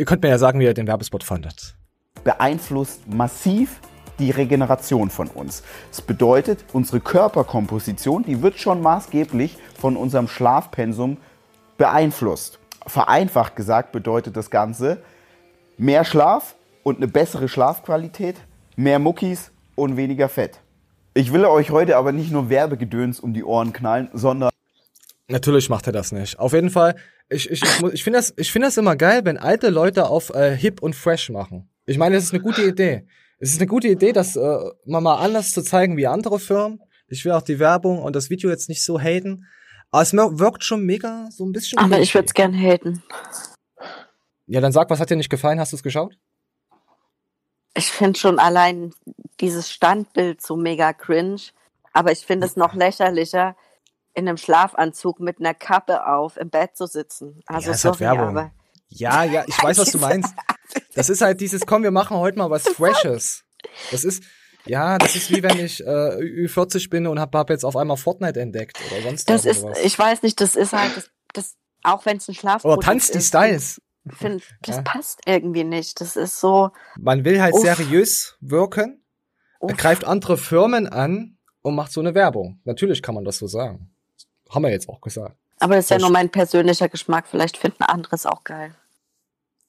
ihr könnt mir ja sagen, wie ihr den Werbespot fandet. Beeinflusst massiv die Regeneration von uns. Das bedeutet, unsere Körperkomposition, die wird schon maßgeblich von unserem Schlafpensum beeinflusst. Vereinfacht gesagt bedeutet das Ganze mehr Schlaf und eine bessere Schlafqualität, mehr Muckis und weniger Fett. Ich will euch heute aber nicht nur Werbegedöns um die Ohren knallen, sondern Natürlich macht er das nicht. Auf jeden Fall, ich, ich, ich, ich finde das, ich finde das immer geil, wenn alte Leute auf äh, hip und fresh machen. Ich meine, das ist eine gute Idee. Es ist eine gute Idee, das äh, mal, mal anders zu zeigen wie andere Firmen. Ich will auch die Werbung und das Video jetzt nicht so haten. Aber es wirkt schon mega so ein bisschen. Aber ich würde es gern haten. Ja, dann sag, was hat dir nicht gefallen? Hast du es geschaut? Ich finde schon allein dieses Standbild so mega cringe. Aber ich finde es noch lächerlicher, in einem Schlafanzug mit einer Kappe auf im Bett zu sitzen. Also ja, sorry, halt Werbung. aber Ja, ja, ich weiß, was du meinst. Das ist halt dieses, komm, wir machen heute mal was Freshes. Das ist, ja, das ist wie wenn ich äh, Ü40 bin und hab, hab jetzt auf einmal Fortnite entdeckt oder sonst das ist, irgendwas. ich weiß nicht, das ist halt, das, das auch wenn es ein Schlafprodukt Oder tanzt die ist, Styles. Find, das Ja. passt irgendwie nicht. Das ist so, Man will halt Uff. seriös wirken, uff. greift andere Firmen an und macht so eine Werbung. Natürlich kann man das so sagen. Haben wir jetzt auch gesagt. aber das ist ja nur mein persönlicher Geschmack. Vielleicht finden andere es auch geil.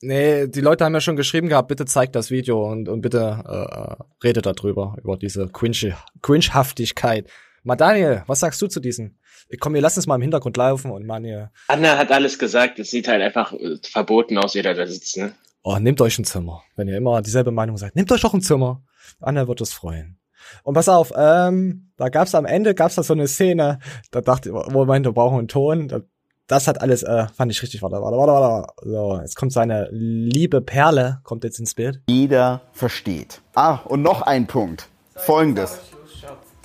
Nee, die Leute haben ja schon geschrieben gehabt, bitte zeigt das Video und, und bitte äh, äh, redet darüber, über diese Cringe, Cringehaftigkeit. Mal Daniel, was sagst du zu diesen? Komm, wir lassen es mal im Hintergrund laufen und Manje, Anna hat alles gesagt, es sieht halt einfach äh, verboten aus, wie der da sitzt, ne? oh, nehmt euch ein Zimmer. Wenn ihr immer dieselbe Meinung seid, nehmt euch doch ein Zimmer. Anna wird es freuen. Und pass auf, ähm, da gab's am Ende, gab's da so eine Szene, da dachte ich, Moment, wir brauchen einen Ton. Da, das hat alles, äh, fand ich richtig, warte, warte, warte, warte. So, jetzt kommt seine liebe Perle, kommt jetzt ins Bild. jeder versteht. Ah, und noch ein Punkt. Folgendes.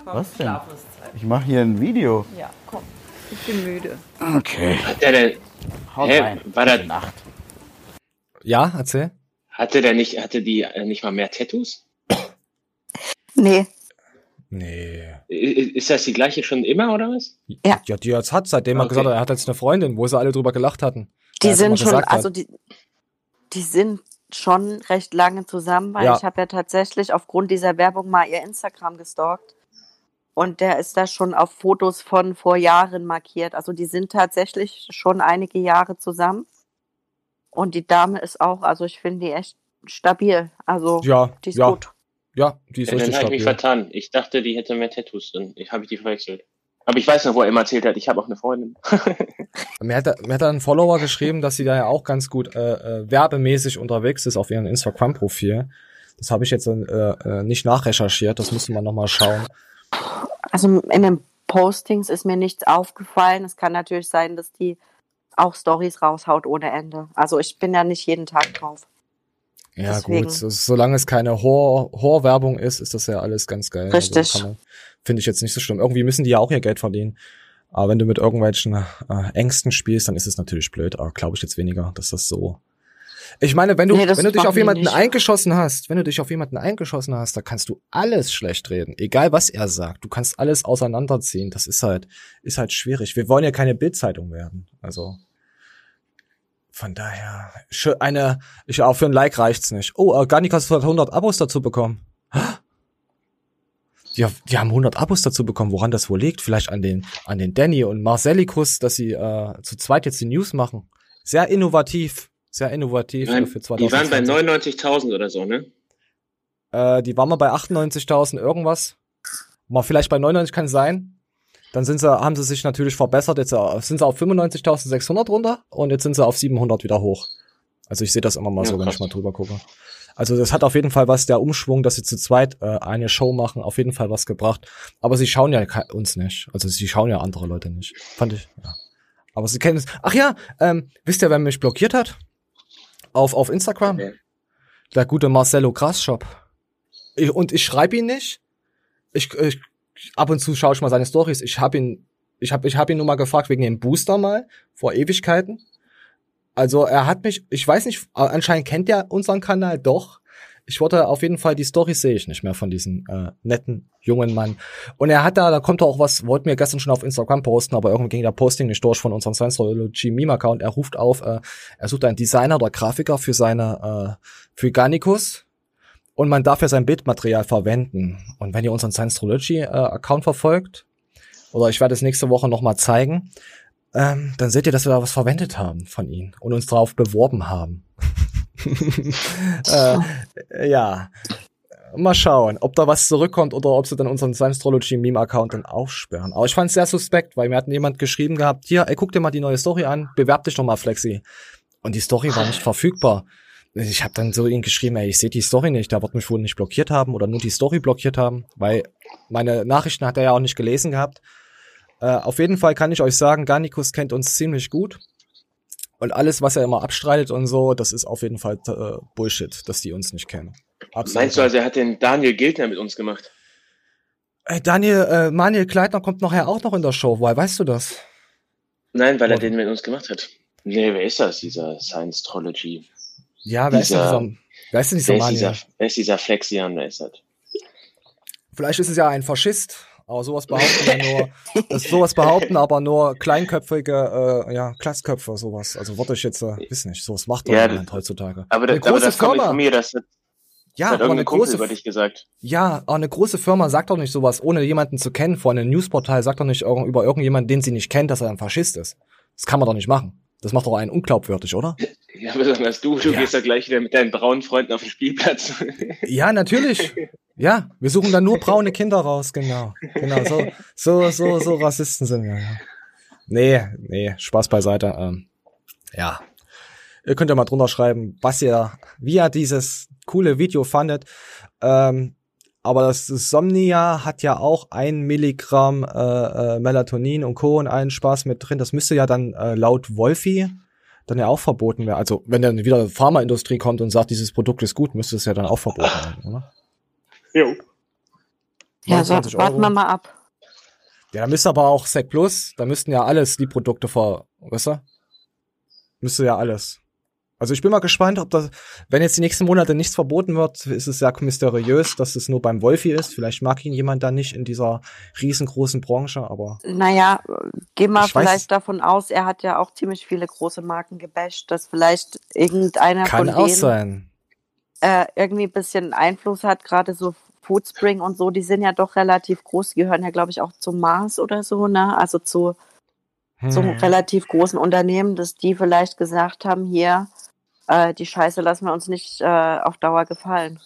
Was denn? Ich mache hier ein Video. Ja, komm. Ich bin müde. Okay. Hat der denn, Haut Hä, rein. war das- Nacht. Ja, erzähl. hatte der nicht, hatte die äh, nicht mal mehr Tattoos? Nee, Nee. Ist das die gleiche schon immer, oder was? Ja. Ja, die jetzt hat, seitdem er Okay. gesagt hat, er hat jetzt eine Freundin, wo sie alle drüber gelacht hatten. die er sind schon, also die, die sind schon recht lange zusammen, weil Ja. ich habe ja tatsächlich aufgrund dieser Werbung mal ihr Instagram gestalkt. Und der ist da schon auf Fotos von vor Jahren markiert. Also die sind tatsächlich schon einige Jahre zusammen. Und die Dame ist auch, also ich finde die echt stabil. Also Ja, die ist ja, gut. Ja, die ist Ja, dann richtig habe ich mich vertan. Ich dachte, die hätte mehr Tattoos drin. Ich habe die verwechselt. Aber ich weiß noch, wo er immer erzählt hat, ich habe auch eine Freundin. Mir hat, mir hat ein Follower geschrieben, dass sie da ja auch ganz gut äh, äh, werbemäßig unterwegs ist auf ihrem Instagram-Profil. Das habe ich jetzt äh, äh, nicht nachrecherchiert, das müsste man nochmal schauen. Also in den Postings ist mir nichts aufgefallen. Es kann natürlich sein, dass die auch Stories raushaut ohne Ende. Also ich bin ja nicht jeden Tag drauf. Ja Deswegen. gut, so, solange es keine Hor- Horror-Werbung ist, ist das ja alles ganz geil. Richtig. Also kann man- Finde ich jetzt nicht so schlimm. Irgendwie müssen die ja auch ihr Geld verdienen. Aber wenn du mit irgendwelchen äh, Ängsten spielst, dann ist es natürlich blöd. Aber glaube ich jetzt weniger, dass das so. Ich meine, wenn du, Nee, wenn du dich auf jemanden nicht. eingeschossen hast, wenn du dich auf jemanden eingeschossen hast, da kannst du alles schlecht reden. Egal was er sagt. Du kannst alles auseinanderziehen. Das ist halt, ist halt schwierig. Wir wollen ja keine Bildzeitung werden. Also. Von daher, eine, ich auch für ein Like reicht's nicht. Oh, äh, Garnikas hat 100 Abos dazu bekommen. Die, die haben 100 Abos dazu bekommen. Woran das wohl liegt? Vielleicht an den, an den Danny und Marcellikus, dass sie äh, zu zweit jetzt die News machen. Sehr innovativ, Sehr innovativ Die waren, für die waren bei 2020. 99.000 oder so, ne? Äh, die waren mal bei 98.000 irgendwas. Mal vielleicht bei 99 kann sein. Dann sind sie, haben sie sich natürlich verbessert. Jetzt äh, sind sie auf 95.600 runter und jetzt sind sie auf 700 wieder hoch. Also ich sehe das immer mal Ja, so, wenn krass. ich mal drüber gucke. Also das hat auf jeden Fall was, der Umschwung, dass sie zu zweit äh, eine Show machen, auf jeden Fall was gebracht. Aber sie schauen ja uns nicht. Also sie schauen ja andere Leute nicht. Fand ich, ja. Aber sie kennen es. Ach ja, ähm, wisst ihr, wer mich blockiert hat? Auf, auf Instagram? Okay. Der gute Marcelo Grasshop. Ich, und ich schreibe ihn nicht. Ich, ich ab und zu schaue ich mal seine Stories. Ich habe ihn, ich habe, ich habe ihn nur mal gefragt wegen dem Booster mal vor Ewigkeiten. Also er hat mich, ich weiß nicht, anscheinend kennt er unseren Kanal doch. Ich wollte auf jeden Fall die Stories sehe ich nicht mehr von diesem äh, netten jungen Mann. Und er hat da, da kommt auch was, wollten wir gestern schon auf Instagram posten, aber irgendwie ging der Posting nicht durch von unserem Science-Theology Meme-Account. Er ruft auf, äh, er sucht einen Designer oder Grafiker für seine, äh, für Garnicus und man darf ja sein Bildmaterial verwenden. Und wenn ihr unseren Science-Theology äh, Account verfolgt, oder ich werde es nächste Woche nochmal zeigen, ähm, dann seht ihr, dass wir da was verwendet haben von ihnen und uns darauf beworben haben. äh, ja. Mal schauen, ob da was zurückkommt oder ob sie dann unseren Science-Trology Meme-Account dann aufsperren. Aber ich fand es sehr suspekt, weil mir hat jemand geschrieben gehabt, hier, ey, guck dir mal die neue Story an, bewerb dich doch mal, Flexi. Und die Story war nicht verfügbar. Ich habe dann so ihn geschrieben, ey, ich sehe die Story nicht, der wird mich wohl nicht blockiert haben oder nur die Story blockiert haben, weil meine Nachrichten hat er ja auch nicht gelesen gehabt. Äh, auf jeden Fall kann ich euch sagen, Garnicus kennt uns ziemlich gut. Und alles, was er immer abstreitet und so, das ist auf jeden Fall äh, Bullshit, dass die uns nicht kennen. Absolut. Meinst du also, er hat den Daniel Gildner mit uns gemacht? Ey, Daniel, äh, Manuel Kleitner kommt nachher auch noch in der Show. Woher weißt du das? Nein, weil er Oh. den mit uns gemacht hat. Nee, wer ist das, dieser Science-Trology? Ja, wer ist denn Dieser- dieser, wer ist denn dieser Wer ist dieser, wer ist dieser Flexian, wer ist das? Vielleicht ist es ja ein Faschist. Aber sowas behaupten ja nur, das sowas behaupten aber nur kleinköpfige, äh, ja, Klassköpfe, sowas. Also wollte ich jetzt, äh, wissen nicht, sowas macht doch Ja, niemand heutzutage. Aber, Eine das, aber große das kommt von mir, das hat, Ja, hat eine Kumpel große, über dich gesagt. ja, aber eine große Firma sagt doch nicht sowas, ohne jemanden zu kennen. Vor einem Newsportal sagt doch nicht über irgendjemanden, den sie nicht kennt, dass er ein Faschist ist. Das kann man doch nicht machen. Das macht doch einen unglaubwürdig, oder? Ja, besonders du, du Ja. gehst ja gleich wieder mit deinen braunen Freunden auf den Spielplatz. Ja, natürlich. Ja, wir suchen da nur braune Kinder raus, genau. Genau, so, so, so, so Rassisten sind wir, ja. Nee, nee, Spaß beiseite. Ähm, ja. Ihr könnt ja mal drunter schreiben, was ihr, wie ihr dieses coole Video fandet. Ähm, aber das Somnia hat ja auch ein Milligramm äh, äh, Melatonin und Co. und allen Spaß mit drin. Das müsste ja dann äh, laut Wolfi dann ja auch verboten werden. Also wenn dann wieder Pharmaindustrie kommt und sagt, dieses Produkt ist gut, müsste es ja dann auch verboten werden, oder? jo. Ja, so, 29 warten Euro. wir mal ab. Ja, da müsste aber auch Sec Plus, da müssten ja alles die Produkte ver, weißt du? Müsste ja alles. Also ich bin mal gespannt, ob das, wenn jetzt die nächsten Monate nichts verboten wird, ist es ja mysteriös, dass es nur beim Wolfi ist. Vielleicht mag ihn jemand dann nicht in dieser riesengroßen Branche, aber Naja, geh mal Ich weiß- vielleicht davon aus, er hat ja auch ziemlich viele große Marken gebasht, dass vielleicht irgendeiner von denen sein. äh, irgendwie ein bisschen Einfluss hat, gerade so Foodspring und so, die sind ja doch relativ groß, die gehören ja, glaube ich, auch zum Mars oder so, ne? Also zu Hm. relativ großen Unternehmen, dass die vielleicht gesagt haben, hier, äh, die Scheiße lassen wir uns nicht äh, auf Dauer gefallen.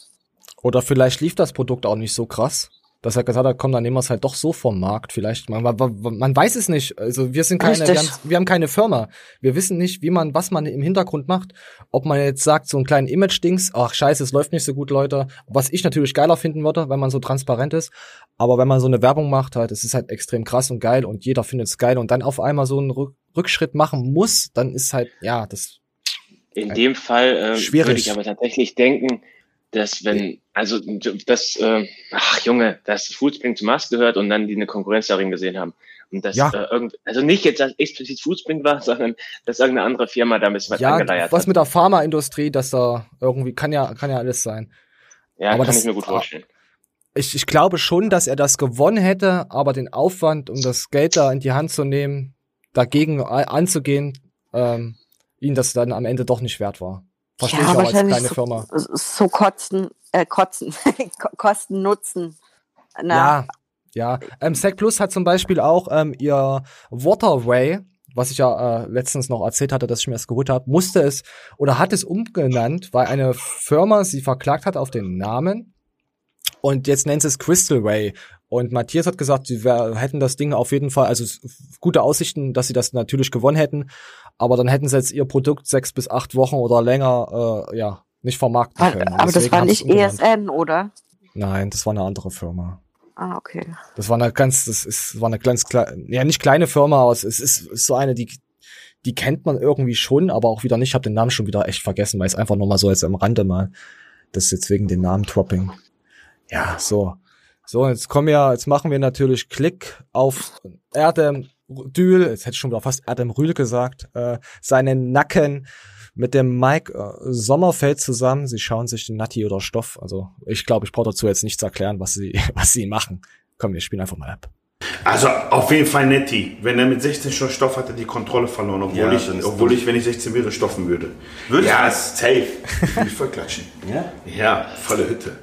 Oder vielleicht lief das Produkt auch nicht so krass, dass er gesagt hat, komm, dann nehmen wir es halt doch so vom Markt. Vielleicht, man, man, man weiß es nicht. Also wir sind keine, wir haben, wir haben keine Firma. Wir wissen nicht, wie man, was man im Hintergrund macht. Ob man jetzt sagt, so einen kleinen Image-Dings, ach scheiße, es läuft nicht so gut, Leute. Was ich natürlich geiler finden würde, wenn man so transparent ist. Aber wenn man so eine Werbung macht, halt, es ist halt extrem krass und geil und jeder findet es geil und dann auf einmal so einen Rück Rückschritt machen muss, dann ist halt, ja, das In dem Fall äh, würde ich aber tatsächlich denken, dass wenn, also das, äh, ach Junge, dass Foodspring zu Mars gehört und dann die eine Konkurrenz darin gesehen haben. Und das Ja. äh, irgend, also nicht jetzt, dass explizit Foodspring war, sondern dass irgendeine andere Firma da ein bisschen was ja, angeleiert was hat. mit der Pharmaindustrie, dass da irgendwie, kann ja, kann ja alles sein. Ja, aber kann das- ich mir gut vorstellen. ich, ich glaube schon, dass er das gewonnen hätte, aber den Aufwand, um das Geld da in die Hand zu nehmen, dagegen anzugehen, ähm, ihn das dann am Ende doch nicht wert war. Verstehe ich auch als kleine so, Firma. so kotzen, äh, kotzen, Ko- Kosten Nutzen. Na, Ja, ja. Ähm, Sec Plus hat zum Beispiel auch ähm, ihr Waterway, was ich ja äh, letztens noch erzählt hatte, dass ich mir das geholt habe, musste es oder hat es umgenannt, weil eine Firma sie verklagt hat auf den Namen und jetzt nennt es Crystal Ray. Und Matthias hat gesagt, sie wär, hätten das Ding auf jeden Fall, also gute Aussichten, dass sie das natürlich gewonnen hätten, aber dann hätten sie jetzt ihr Produkt sechs bis acht Wochen oder länger, äh, ja, nicht vermarkten Aber, können. Und aber das war nicht E. ESN, oder? Nein, das war eine andere Firma. Ah, okay. Das war eine ganz, das ist, war eine ganz kleine, ja nicht kleine Firma, aber es ist, ist, ist so eine, die, die kennt man irgendwie schon, aber auch wieder nicht. Ich habe den Namen schon wieder echt vergessen, weil es einfach nur mal so jetzt am Rande mal, das ist jetzt wegen den Namen Dropping. Ja, so. So, jetzt kommen wir, jetzt machen wir natürlich Klick auf Erdem Dül, jetzt hätte ich schon wieder fast Erdem Rühl gesagt, äh, seinen Nacken mit dem Mike äh, Sommerfeld zusammen. Sie schauen sich den Natti oder Stoff. Also ich glaube, ich brauche dazu jetzt nichts erklären, was sie, was sie machen. Komm, wir spielen einfach mal ab. Also auf jeden Fall Netti. Wenn er mit 16 schon Stoff hat, hat er die Kontrolle verloren, obwohl, Ja, ich, obwohl dumm. ich, wenn ich 16 wäre, stoffen würde. Würdest ja, ist safe. Ich will voll klatschen. Ja? Ja, volle Hütte.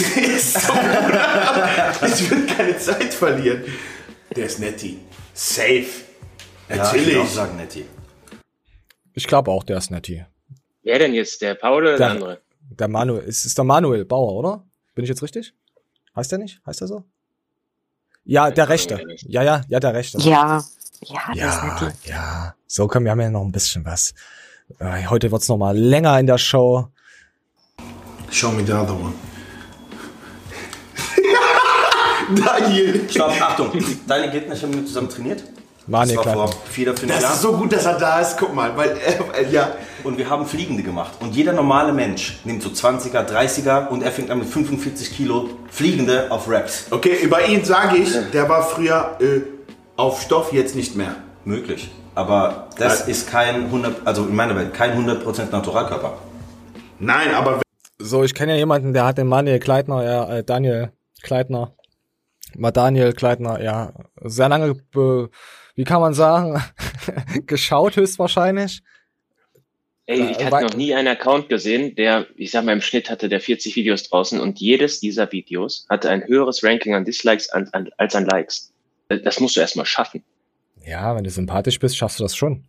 Ist so gut. ich will keine Zeit verlieren. Der ist Netti. Safe. Ja, ich Natürlich. würde auch sagen, Netti. Ich glaube auch, der ist Netti. Wer denn jetzt? Der Paul oder der, Der- andere? Der Manuel, ist, ist der Manuel Bauer, oder? Bin ich jetzt richtig? Heißt der nicht? Heißt er so? Ja, der Rechte. Ja, ja, ja, der Rechte. Ja, ja, Ja, ja. So, komm, wir haben ja noch ein bisschen was. Äh, Heute wird's noch mal länger in der Show. Show me the other one. Daniel. Stopp, Achtung. Deine Gegner haben mit zusammen trainiert. Mani, das war klar. vor vier fünf Das Jahren. ist so gut, dass er da ist. Guck mal, weil, äh, ja. Und wir haben Fliegende gemacht. Und jeder normale Mensch nimmt so 20er, 30er und er fängt an mit 45 Kilo Fliegende auf Raps. Okay, über ihn sage ich, der war früher äh, auf Stoff, jetzt nicht mehr. Möglich. Aber das Ja. ist kein 100, also in meiner Welt, kein 100% Naturalkörper. Nein, aber So, ich kenne ja jemanden, der hat den Manuel Kleitner, ja, äh, Daniel Kleitner, mal Daniel Kleitner, ja, sehr lange, wie kann man sagen, geschaut höchstwahrscheinlich. Ey, Ja, ich hatte noch nie einen Account gesehen, der, ich sag mal, im Schnitt hatte der 40 Videos draußen und jedes dieser Videos hatte ein höheres Ranking an Dislikes an, an, als an Likes. Das musst du erstmal schaffen. Ja, wenn du sympathisch bist, schaffst du das schon.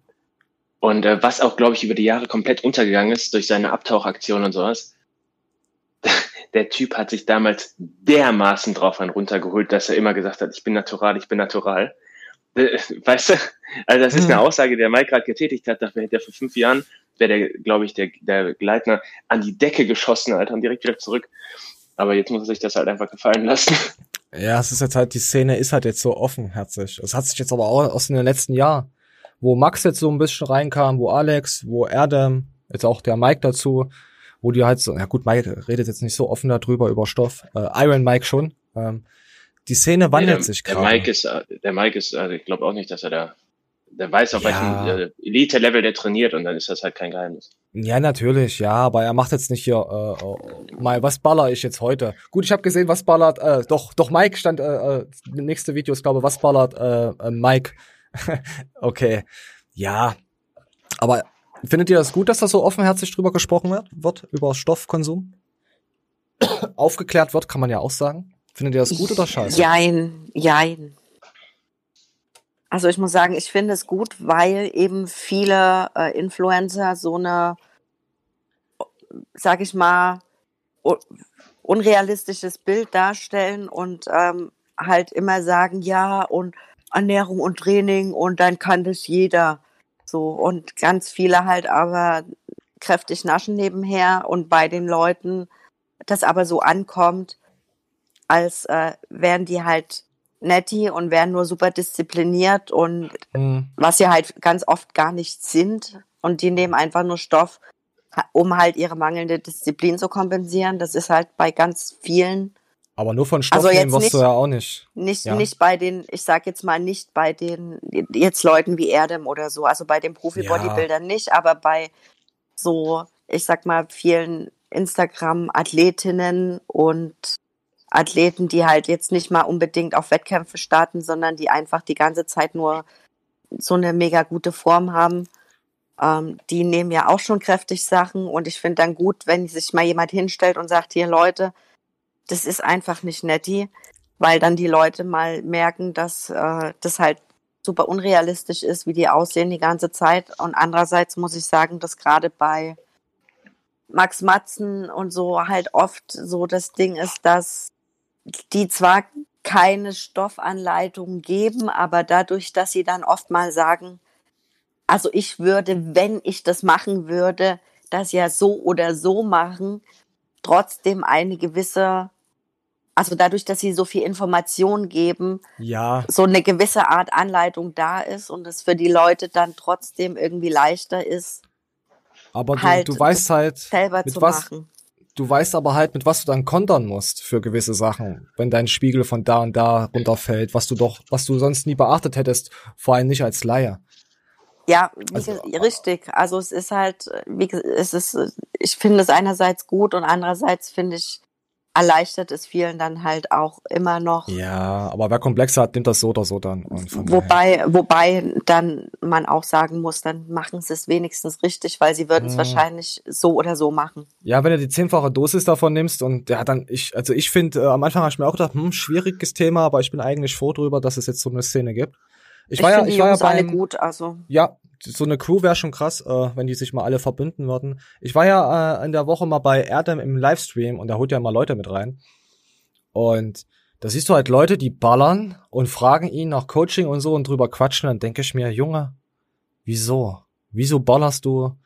Und äh, was auch, glaube ich, über die Jahre komplett untergegangen ist durch seine Abtauchaktion und sowas. Der Typ hat sich damals dermaßen drauf einen runtergeholt, dass er immer gesagt hat, ich bin natural, ich bin natural. Äh, Weißt du? Also das ist eine Aussage, die der Mike gerade getätigt hat. Dafür hätte er vor fünf Jahren, wäre der, glaube ich, der, der Gleitner an die Decke geschossen, Alter, und direkt wieder zurück. Aber jetzt muss er sich das halt einfach gefallen lassen. Ja, es ist jetzt halt, die Szene ist halt jetzt so offenherzig. Es hat sich jetzt aber auch aus den letzten Jahren, wo Max jetzt so ein bisschen reinkam, wo Alex, wo Erdem, jetzt auch der Mike dazu, wo die halt so, ja gut, Mike redet jetzt nicht so offen darüber, über Stoff, äh, Iron Mike schon. Ähm, die Szene wandelt der, sich der gerade. Mike ist, äh, der Mike ist, also ich glaube auch nicht, dass er da, der weiß auf Ja. welchem äh, Elite-Level der trainiert und dann ist das halt kein Geheimnis. Ja, natürlich, ja, aber er macht jetzt nicht hier, äh, äh, mal, was baller ich jetzt heute? Gut, ich habe gesehen, was ballert, äh, doch, doch, Mike stand, äh, äh, nächste Video ist, glaube was ballert, äh, äh, Mike. okay, ja, aber findet ihr das gut, dass da so offenherzig drüber gesprochen wird, über Stoffkonsum? Aufgeklärt wird, kann man ja auch sagen. Findet ihr das gut oder scheiße? Jein, jein. Also ich muss sagen, ich finde es gut, weil eben viele äh, Influencer so eine, sag ich mal, u- unrealistisches Bild darstellen und ähm, halt immer sagen, ja, und Ernährung und Training und dann kann das jeder. So, und ganz viele halt aber kräftig naschen nebenher und bei den Leuten das aber so ankommt, als äh, wären die halt netti und wären nur super diszipliniert und Hm. was sie halt ganz oft gar nicht sind und die nehmen einfach nur Stoff, um halt ihre mangelnde Disziplin zu kompensieren. Das ist halt bei ganz vielen Aber nur von Stoff Also nehmen wirst du nicht- ja auch nicht. nicht, Ja. nicht bei den, ich sag jetzt mal nicht bei den jetzt Leuten wie Erdem oder so, also bei den Profi-Bodybuildern nicht, aber bei so, ich sag mal, vielen Instagram-Athletinnen und Athleten, die halt jetzt nicht mal unbedingt auf Wettkämpfe starten, sondern die einfach die ganze Zeit nur so eine mega gute Form haben. Ähm, die nehmen ja auch schon kräftig Sachen und ich finde dann gut, wenn sich mal jemand hinstellt und sagt, hier Leute, das ist einfach nicht netti, weil dann die Leute mal merken, dass äh, das halt super unrealistisch ist, wie die aussehen die ganze Zeit. Und andererseits muss ich sagen, dass gerade bei Max Matzen und so halt oft so das Ding ist, dass die zwar keine Stoffanleitung geben, aber dadurch, dass sie dann oft mal sagen, also ich würde, wenn ich das machen würde, das ja so oder so machen, trotzdem eine gewisse, also dadurch, dass sie so viel Information geben, Ja, so eine gewisse Art Anleitung da ist und es für die Leute dann trotzdem irgendwie leichter ist, aber du, halt du weißt halt, selber mit zu was, machen. du weißt aber halt, mit was du dann kontern musst für gewisse Sachen. Wenn dein Spiegel von da und da runterfällt, was du doch, was du sonst nie beachtet hättest, vor allem nicht als Laie. Ja, Also, richtig. Also es ist halt, wie es ist, ich finde es einerseits gut und andererseits finde ich, erleichtert es vielen dann halt auch immer noch. Ja, aber wer komplexer hat, nimmt das so oder so dann. Wobei, wobei dann man auch sagen muss, dann machen sie es wenigstens richtig, weil sie würden es Mhm. wahrscheinlich so oder so machen. Ja, wenn du die zehnfache Dosis davon nimmst und ja, dann ich, also ich finde, äh, am Anfang habe ich mir auch gedacht, hm, schwieriges Thema, aber ich bin eigentlich froh drüber, dass es jetzt so eine Szene gibt. Ich, Ich, war ja, ich war ja Jungs alle gut, also ja, so eine Crew wäre schon krass, äh, wenn die sich mal alle verbünden würden. Ich war ja äh, in der Woche mal bei Erdem im Livestream und da holt ja mal Leute mit rein. Und da siehst du halt Leute, die ballern und fragen ihn nach Coaching und so und drüber quatschen. Dann denke ich mir, Junge, wieso? Wieso ballerst du?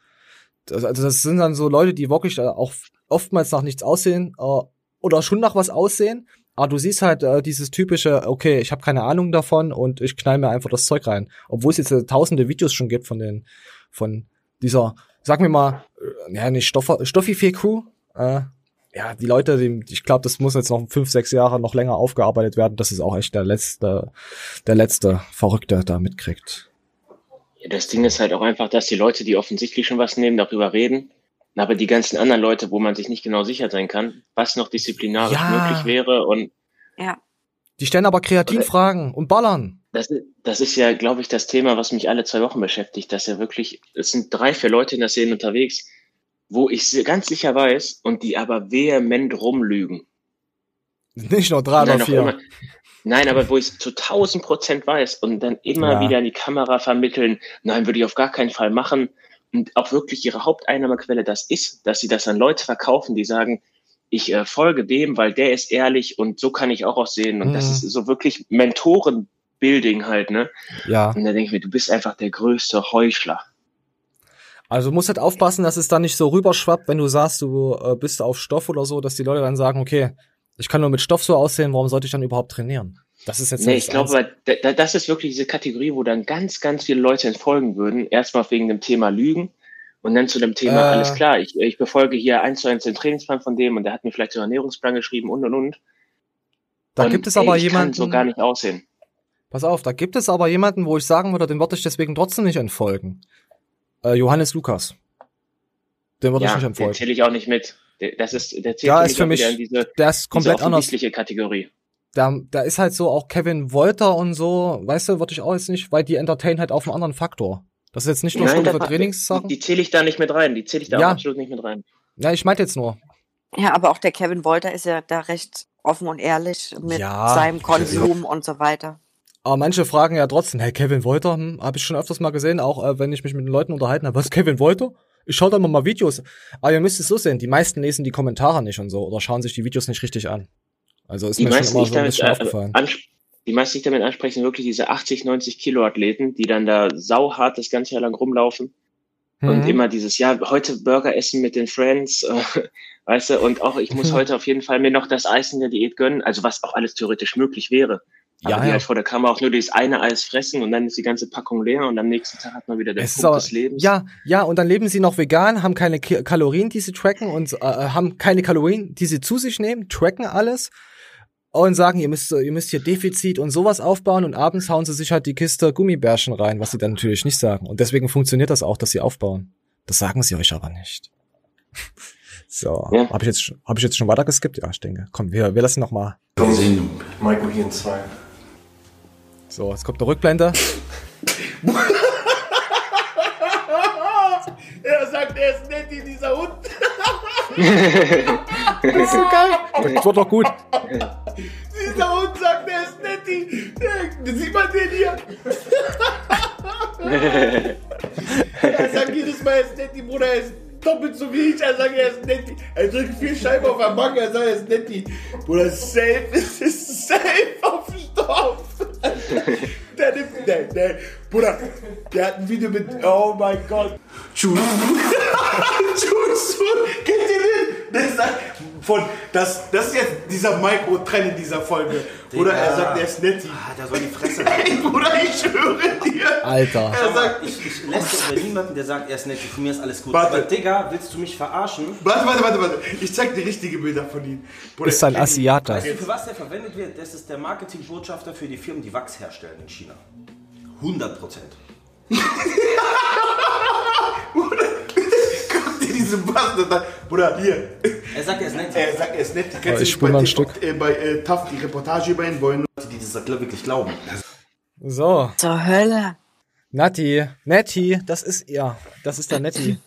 Das, also das sind dann so Leute, die wirklich auch oftmals nach nichts aussehen äh, oder schon nach was aussehen. Aber du siehst halt äh, dieses typische, okay, ich habe keine Ahnung davon und ich knall mir einfach das Zeug rein. Obwohl es jetzt äh, tausende Videos schon gibt von den, von dieser, sag mir mal, äh, ja nicht Stoff, Stoffi-Crew. Äh, ja, die Leute, die, ich glaube, das muss jetzt noch fünf, sechs Jahre noch länger aufgearbeitet werden. Das ist auch echt der letzte, der letzte Verrückte da mitkriegt. Ja, das Ding ist halt auch einfach, dass die Leute, die offensichtlich schon was nehmen, darüber reden. Aber die ganzen anderen Leute, wo man sich nicht genau sicher sein kann, was noch disziplinarisch Ja. möglich wäre. Und ja. Die stellen aber kreativ Fragen und ballern. das, das ist ja, glaube ich, das Thema, was mich alle zwei Wochen beschäftigt, dass ja wirklich, es sind drei, vier Leute in der Szene unterwegs, wo ich ganz sicher weiß und die aber vehement rumlügen. Nicht nur drei Nein, oder vier. immer- Nein, aber wo ich es zu 1000 Prozent weiß und dann immer Ja. wieder in die Kamera vermitteln, nein, würde ich auf gar keinen Fall machen. Und auch wirklich ihre Haupteinnahmequelle das ist, dass sie das an Leute verkaufen, die sagen, ich äh, folge dem, weil der ist ehrlich und so kann ich auch aussehen. Und das Mhm. ist so wirklich Mentoren-Building halt, ne? Ja. Und da denke ich mir, du bist einfach der größte Heuchler. Also du musst halt aufpassen, dass es dann nicht so rüberschwappt, wenn du sagst, du äh, bist auf Stoff oder so, dass die Leute dann sagen, okay, ich kann nur mit Stoff so aussehen, warum sollte ich dann überhaupt trainieren? Das ist jetzt Nee, nicht ich glaube, da- da- das ist wirklich diese Kategorie, wo dann ganz, ganz viele Leute entfolgen würden. Erstmal wegen dem Thema Lügen und dann zu dem Thema, Äh. alles klar, ich, ich befolge hier eins zu eins den Trainingsplan von dem und der hat mir vielleicht so einen Ernährungsplan geschrieben und und und. Da und, gibt es ey, aber ich jemanden, Kann so gar nicht aussehen. pass auf, da gibt es aber jemanden, wo ich sagen würde, den würde ich deswegen trotzdem nicht entfolgen. Äh, Johannes Lukas. Den würde ich Ja, nicht den entfolgen. zähle ich auch nicht mit. Das ist, der zählt Ja, ist für mich, diese, der ist komplett diese anders. Kategorie. Da, da ist halt so auch Kevin Wolter und so, weißt du, würde ich auch jetzt nicht, weil die entertain halt auf einem anderen Faktor. Das ist jetzt nicht nur Nein, da- für Trainingssachen. Die zähle ich da nicht mit rein. Die zähle ich da Ja. absolut nicht mit rein. Ja, ich meinte jetzt nur. Ja, aber auch der Kevin Wolter ist ja da recht offen und ehrlich mit Ja. seinem Konsum und so weiter. Aber manche fragen ja trotzdem, hey, Kevin Wolter, hm, habe ich schon öfters mal gesehen, auch äh, wenn ich mich mit den Leuten unterhalten habe. Was, Kevin Wolter? Ich schaue da immer mal Videos. Aber ihr müsst es so sehen, die meisten lesen die Kommentare nicht und so oder schauen sich die Videos nicht richtig an. Also ist Die mir schon meisten, immer die ich so ein damit, bisschen äh, aufgefallen. die meisten, die ich damit anspreche, sind wirklich diese 80, 90 Kilo Athleten, die dann da sauhart das ganze Jahr lang rumlaufen. Und Mhm. immer dieses, ja, heute Burger essen mit den Friends, äh, weißt du, und auch ich muss Mhm. heute auf jeden Fall mir noch das Eis in der Diät gönnen, also was auch alles theoretisch möglich wäre. Aber Ja, die ja. halt vor der Kamera auch nur dieses eine Eis fressen und dann ist die ganze Packung leer und am nächsten Tag hat man wieder den Punkt des Lebens. ja, ja, und dann leben sie noch vegan, haben keine Kalorien, die sie tracken und äh, haben keine Kalorien, die sie zu sich nehmen, tracken alles und sagen, ihr müsst, ihr müsst hier Defizit und sowas aufbauen und abends hauen sie sich halt die Kiste Gummibärchen rein, was sie dann natürlich nicht sagen. Und deswegen funktioniert das auch, dass sie aufbauen. Das sagen sie euch aber nicht. So, Ja. habe ich jetzt, schon- hab ich jetzt schon weiter geskippt? Ja, ich denke. Komm, wir, wir lassen noch mal. Michael hier in zwei. So, jetzt kommt eine Rückblende. Er sagt, er ist nett, dieser Hund. Das ist so geil. Das wird doch gut. Dieser Hund sagt, er ist nett, Netty. Ja, Sieht man den hier? er sagt jedes Mal, er ist Netty, Bruder, er ist doppelt so wie ich. Er sagt, er ist Netty. Er drückt vier Scheiben auf der Bank, er sagt, er ist Netty. Bruder, safe, es ist safe auf Stoff. Der nimmt, der, der, Bruder, der hat ein Video mit, oh mein Gott. Tschüss. Tschüss. Kennt ihr den? Der sagt, von, das, das ist jetzt dieser Micro-Trend in dieser Folge. Bruder, er sagt, er ist Netty. Ah, der soll die Fresse Ey, Bruder, ich schwöre dir. Alter. Er sagt, Ich, ich lässt über niemanden, der sagt, er ist nett, für mich ist alles gut. Warte. Aber Digga, willst du mich verarschen? Warte, warte, warte, warte. Ich zeig dir richtige Bilder von ihm. Bruder, Ist ein. Asiater. Weißt du, für was der verwendet wird? Das ist der Marketingbotschafter für die Firmen, die Wachs herstellen in China. 100 Prozent. Guck dir diese Bastard an. Bruder, hier. Er sagt, er ist nett. Er sagt, er ist nett. Kennst ich bei mal ein Stück. Äh, bei äh, TAF die Reportage über ihn wollen. Leute, die das wirklich glauben. So, Zur Hölle. Natti, Netti, das ist er. Das ist der Netti.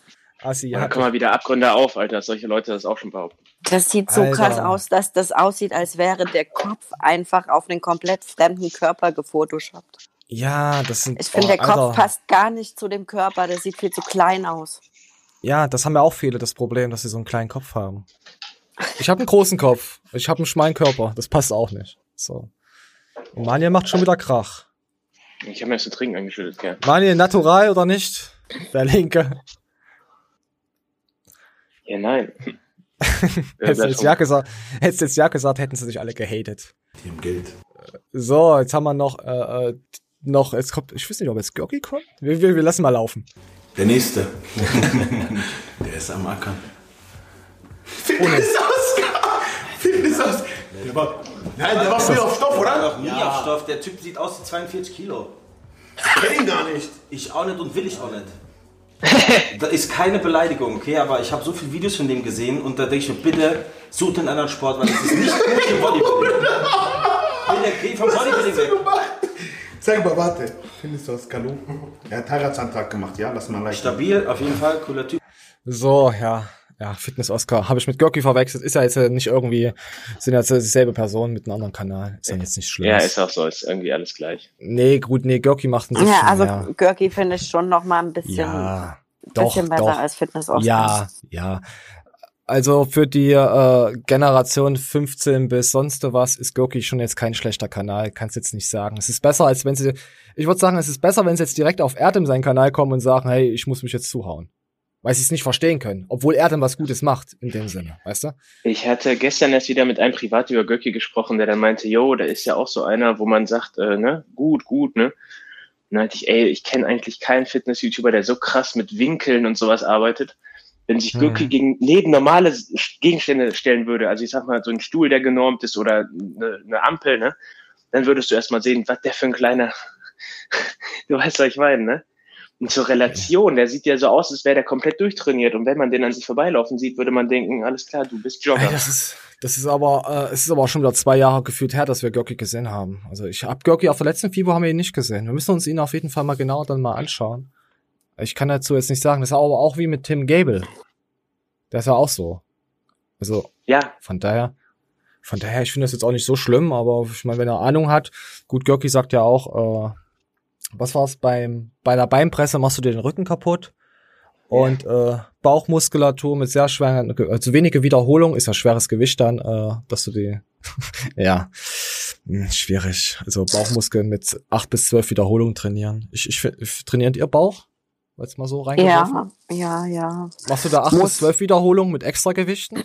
Assi, Da kommen mal wieder Abgründe auf, Alter, solche Leute das auch schon behaupten. Das sieht so Alter. krass aus, dass das aussieht, als wäre der Kopf einfach auf einen komplett fremden Körper gefotoshoppt. Ja, das sind. Ich finde, oh, der Kopf Alter. passt gar nicht zu dem Körper. Der sieht viel zu klein aus. Ja, das haben ja auch viele das Problem, dass sie so einen kleinen Kopf haben. Ich habe einen großen Kopf. Ich habe einen schmalen Körper. Das passt auch nicht. So. Und Manuel macht schon wieder Krach. Ich habe mir das zu trinken angeschüttet, gell. Manuel, natural oder nicht? Der Linke. Ja, nein. Hättest du jetzt ja gesagt, hättest jetzt ja gesagt, hätten sie sich alle gehatet. Die haben Geld. So, jetzt haben wir noch, äh, äh, noch, jetzt kommt, ich weiß nicht, ob jetzt Görki kommt. Wir, wir, wir lassen mal laufen. Der nächste. der ist am Ackern. Fitness Oscar! Fitness Oscar! Der war, nein, der war früher auf Stoff, oder? Noch nie auf Stoff. Der Typ sieht aus wie 42 Kilo. Ich kenn ihn gar nicht. Ich auch nicht und will ich auch nicht. Das ist keine Beleidigung, okay? Aber ich habe so viele Videos von dem gesehen und da denke ich mir, bitte sucht einen anderen Sport, weil das ist nicht gut für Bodybuilding. Bitte, geh vom Bodybuilding weg. Sag mal, warte. Findest du aus Kalu? Er hat Heiratsantrag gemacht, ja? Lass mal leicht. Stabil, auf jeden Fall, cooler Typ. So, ja. Ja, Fitness-Oscar. Habe ich mit Görki verwechselt. Ist ja jetzt äh, nicht irgendwie, sind ja jetzt dieselbe Person mit einem anderen Kanal. Ist ja jetzt nicht schlimm. Ja, ist auch so, ist irgendwie alles gleich. Nee, gut, nee, Görki macht ein bisschen Ja, also mehr. Görki finde ich schon noch mal ein bisschen, Ja, doch, bisschen besser doch. als Fitness Oscar. Ja, ja. Also für die äh, Generation 15 bis sonst was ist Görki schon jetzt kein schlechter Kanal, kannst jetzt nicht sagen. Es ist besser, als wenn sie, ich würde sagen, es ist besser, wenn sie jetzt direkt auf Erdem seinen Kanal kommen und sagen, hey, ich muss mich jetzt zuhauen. Weil sie es nicht verstehen können, obwohl Erdem was Gutes macht, in dem Sinne, weißt du? Ich hatte gestern erst wieder mit einem Privat über Göcki gesprochen, der dann meinte, yo, da ist ja auch so einer, wo man sagt, äh, ne, gut, gut, ne? Und dann meinte ich, ey, ich kenne eigentlich keinen Fitness-YouTuber, der so krass mit Winkeln und sowas arbeitet. Wenn sich Mhm. Göcki gegen neben normale Gegenstände stellen würde, also ich sag mal, so ein Stuhl, der genormt ist oder eine, eine Ampel, ne? Dann würdest du erst mal sehen, was der für ein kleiner, du weißt, was ich meine, ne? Und zur Relation, der sieht ja so aus, als wäre der komplett durchtrainiert. Und wenn man den an sich vorbeilaufen sieht, würde man denken, alles klar, du bist Jogger. Ey, das ist, das ist aber, äh, es ist aber auch schon wieder zwei Jahre gefühlt her, dass wir Görki gesehen haben. Also ich hab Görki auf der letzten FIBO haben wir ihn nicht gesehen. Wir müssen uns ihn auf jeden Fall mal genau dann mal anschauen. Ich kann dazu jetzt nicht sagen, das ist aber auch wie mit Tim Gable. Ist ja auch so. Also Ja, von daher, von daher, ich finde das jetzt auch nicht so schlimm, aber ich meine, wenn er Ahnung hat, gut, Görki sagt ja auch, äh, was war's beim, bei der Beinpresse machst du dir den Rücken kaputt. Und äh, Bauchmuskulatur mit sehr schweren, also wenige Wiederholung ist ja schweres Gewicht dann, äh, dass du die, ja, hm, schwierig. Also Bauchmuskeln mit acht bis zwölf Wiederholungen trainieren. Ich, ich, ich trainiert ihr Bauch? Jetzt mal so reingeworfen. Ja, ja, ja. Machst du da acht Muss. bis zwölf Wiederholungen mit extra Gewichten?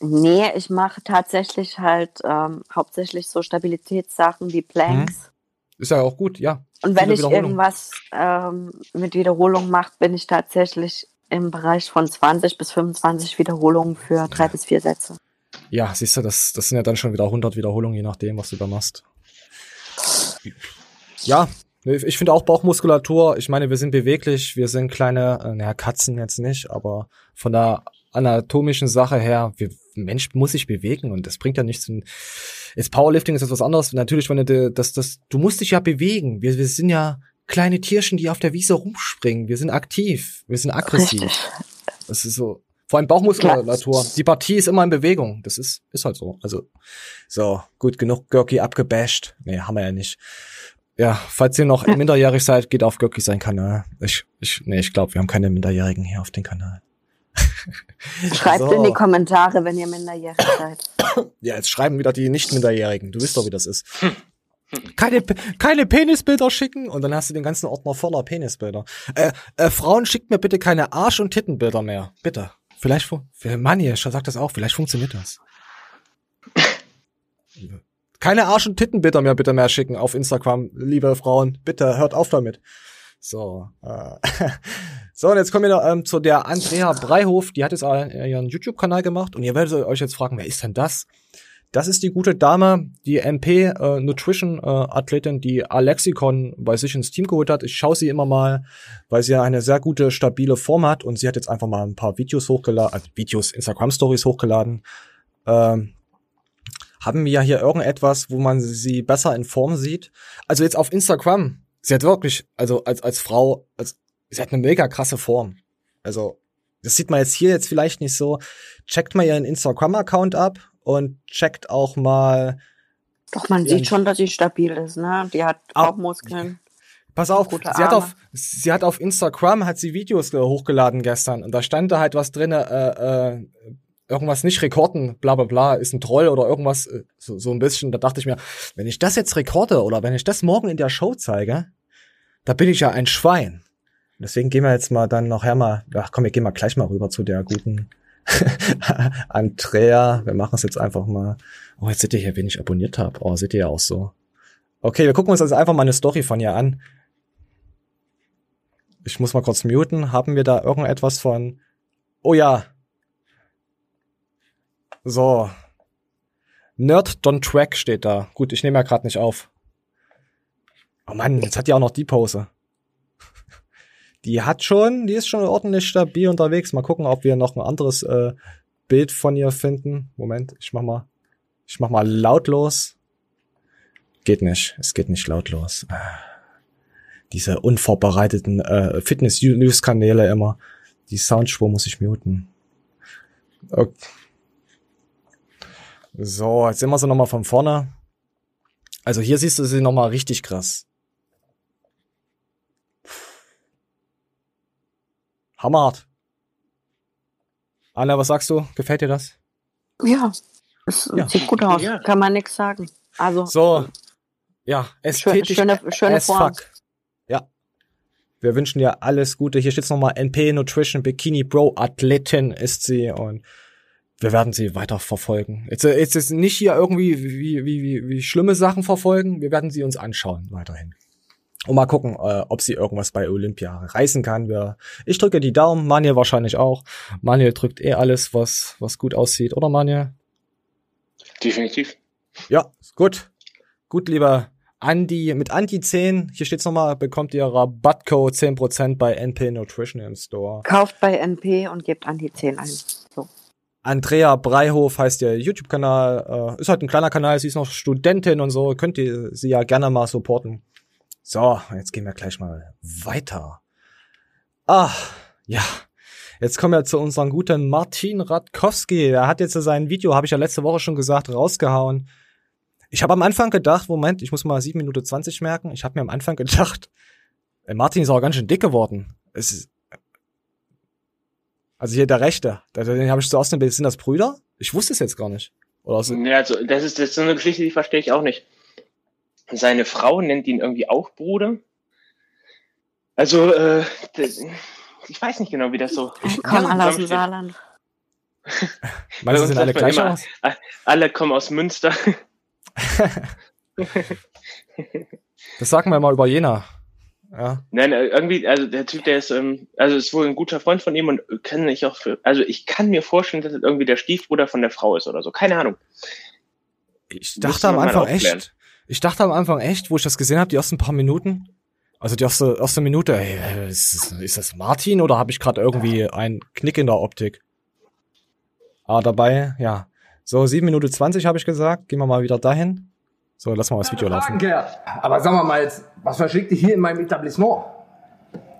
Nee, ich mache tatsächlich halt ähm, hauptsächlich so Stabilitätssachen wie Planks. Ist ja auch gut, ja. Und wenn ich irgendwas ähm, mit Wiederholung mache, bin ich tatsächlich im Bereich von 20 bis 25 Wiederholungen für drei bis vier Sätze. Ja, siehst du, das, das sind ja dann schon wieder 100 Wiederholungen, je nachdem, was du da machst. Ja, ich finde auch Bauchmuskulatur, ich meine, wir sind beweglich, wir sind kleine, äh, naja, Katzen jetzt nicht, aber von der anatomischen Sache her, wir, Mensch muss sich bewegen und das bringt ja nichts. Jetzt Powerlifting ist etwas anderes. Natürlich, wenn du das, das, du musst dich ja bewegen. Wir, wir sind ja kleine Tierchen, die auf der Wiese rumspringen. Wir sind aktiv, wir sind aggressiv. Richtig. Das ist so. Vor allem Bauchmuskulatur. Die Partie ist immer in Bewegung. Das ist, ist halt so. Also, so, gut, genug Görki abgebasht. Nee, haben wir ja nicht. Ja, falls ihr noch minderjährig seid, geht auf Görki sein Kanal. Ich, ich, nee, ich glaube, wir haben keine Minderjährigen hier auf dem Kanal. Schreibt So. in die Kommentare, wenn ihr minderjährig seid. Ja, jetzt schreiben wieder die Nicht-Minderjährigen. Du wisst doch, wie das ist. Keine, keine Penisbilder schicken und dann hast du den ganzen Ordner voller Penisbilder. Äh, äh, Frauen, schickt mir bitte keine Arsch- und Tittenbilder mehr. Bitte. Vielleicht, Manni, sagt das auch, vielleicht funktioniert das. Keine Arsch- und Tittenbilder mehr bitte mehr schicken auf Instagram, liebe Frauen. Bitte, hört auf damit. So, äh, so und jetzt kommen wir noch, ähm, zu der Andrea Breihof, die hat jetzt äh, ihren YouTube-Kanal gemacht und ihr werdet euch jetzt fragen, wer ist denn das? Das ist die gute Dame, die MP äh, Nutrition äh, Athletin, die Alexicon bei sich ins Team geholt hat. Ich schaue sie immer mal, weil sie ja eine sehr gute, stabile Form hat und sie hat jetzt einfach mal ein paar Videos hochgeladen, also Videos, Instagram Stories hochgeladen. Ähm, haben wir ja hier irgendetwas, wo man sie besser in Form sieht? Also jetzt auf Instagram, sie hat wirklich, also als, als Frau, als, sie hat eine mega krasse Form. Also, das sieht man jetzt hier jetzt vielleicht nicht so. Checkt mal ihren Instagram-Account ab und checkt auch mal. Doch, man sieht schon, dass sie stabil ist, ne? Die hat Au- Bauchmuskeln. Pass auf, sie hat auf, sie hat auf Instagram hat sie Videos hochgeladen gestern und da stand da halt was drin, äh, äh, irgendwas nicht rekorden, bla bla bla, ist ein Troll oder irgendwas, äh, so, so ein bisschen. Da dachte ich mir, wenn ich das jetzt rekorde oder wenn ich das morgen in der Show zeige, da bin ich ja ein Schwein. Deswegen gehen wir jetzt mal dann nachher mal, ach komm, wir gehen mal gleich mal rüber zu der guten Andrea. Wir machen es jetzt einfach mal. Oh, jetzt seht ihr hier, wen ich abonniert habe. Oh, seht ihr ja auch so. Okay, wir gucken uns also einfach mal eine Story von ihr an. Ich muss mal kurz muten. Haben wir da irgendetwas von? Oh ja. So. Nerd Don't Track steht da. Gut, ich nehme ja gerade nicht auf. Oh Mann, jetzt hat die auch noch die Pose. Die hat schon, die ist schon ordentlich stabil unterwegs. Mal gucken, ob wir noch ein anderes äh, Bild von ihr finden. Moment, ich mach mal, ich mach mal lautlos. Geht nicht, es geht nicht lautlos. Ah. Diese unvorbereiteten äh, Fitness-News-Kanäle immer. Die Soundspur muss ich muten. Okay. So, jetzt sehen wir sie nochmal von vorne. Also hier siehst du sie nochmal richtig krass. Hammerhart. Anna, was sagst du? Gefällt dir das? Ja, es Ja. sieht gut aus. Ja. Kann man nix sagen. Also, So. Ja, ästhetisch schöne- schöne as Form. fuck. Ja. Wir wünschen dir alles Gute. Hier steht's nochmal NP Nutrition Bikini Pro Athletin ist sie und wir werden sie weiter verfolgen. Jetzt, äh, jetzt ist nicht hier irgendwie wie, wie, wie, wie schlimme Sachen verfolgen. Wir werden sie uns anschauen weiterhin. Und mal gucken, äh, ob sie irgendwas bei Olympia reißen kann. Wir, ich drücke die Daumen, Manuel wahrscheinlich auch. Manuel drückt eh alles, was, was gut aussieht, oder Manuel? Definitiv. Ja, gut. Gut, lieber Andi, mit Andi 10, hier steht's nochmal, bekommt ihr Rabattcode 10% bei NP Nutrition im Store. kauft bei NP und gebt an die 10 ein. Andrea Breihof heißt ihr YouTube-Kanal, äh, ist halt ein kleiner Kanal, sie ist noch Studentin und so, könnt ihr sie ja gerne mal supporten. So, jetzt gehen wir gleich mal weiter. Ah, ja. Jetzt kommen wir zu unserem guten Martin Radkowski. Der hat jetzt sein Video, habe ich ja letzte Woche schon gesagt, rausgehauen. Ich habe am Anfang gedacht, Moment, ich muss mal 7 Minuten 20 merken. Ich habe mir am Anfang gedacht, ey, Martin ist auch ganz schön dick geworden. Es ist, also hier der Rechte, den habe ich so aus dem Bild. Sind das Brüder? Ich wusste es jetzt gar nicht. Oder so, Ja, also das ist, das ist so eine Geschichte, die verstehe ich auch nicht. Seine Frau nennt ihn irgendwie auch Bruder. Also, äh, das, ich weiß nicht genau, wie das so. Kommen alle aus dem. Saarland. meinst du, sind alle gleich immer, aus? Alle kommen aus Münster. Das sagen wir mal über Jena. Ja. Nein, äh, irgendwie, also der Typ, der ist, ähm, also ist wohl ein guter Freund von ihm und kann ich auch für, also ich kann mir vorstellen, dass es irgendwie der Stiefbruder von der Frau ist oder so. Keine Ahnung. Ich dachte am Anfang echt, ich dachte am Anfang echt, wo ich das gesehen habe, die ersten paar Minuten, also die erste, erste Minute, ey, äh, ist, ist das Martin oder habe ich gerade irgendwie einen Knick in der Optik? Ah, dabei, ja. So, 7 Minuten 20 habe ich gesagt. Gehen wir mal wieder dahin. So, lass mal das Video laufen. Danke. Aber sag mal, mal jetzt, was verschickt dich hier in meinem Etablissement?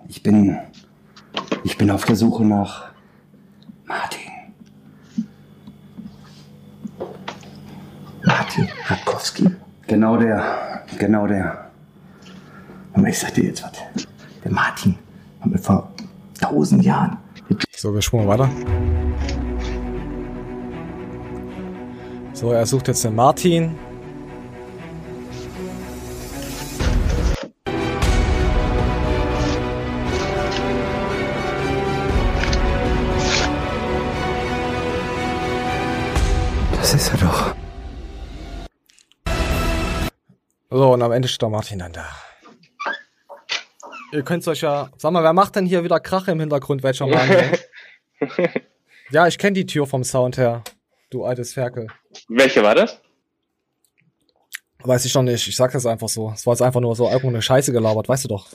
Ich bin. Ich bin auf der Suche nach Martin. Martin Radkowski? Genau der. Genau der. Aber ich sag dir jetzt was. Der Martin haben wir vor tausend Jahren. So, wir spulen weiter. So, er sucht jetzt den Martin. Und am Ende steht der Martin dann da. Ihr könnt euch ja. Sag mal, wer macht denn hier wieder Krach im Hintergrund? Welcher Mann? ja, ich kenne die Tür vom Sound her. Du altes Ferkel. Welche war das? Weiß ich doch nicht. Ich sag das einfach so. Es war jetzt einfach nur so irgendwo eine Scheiße gelabert, weißt du doch.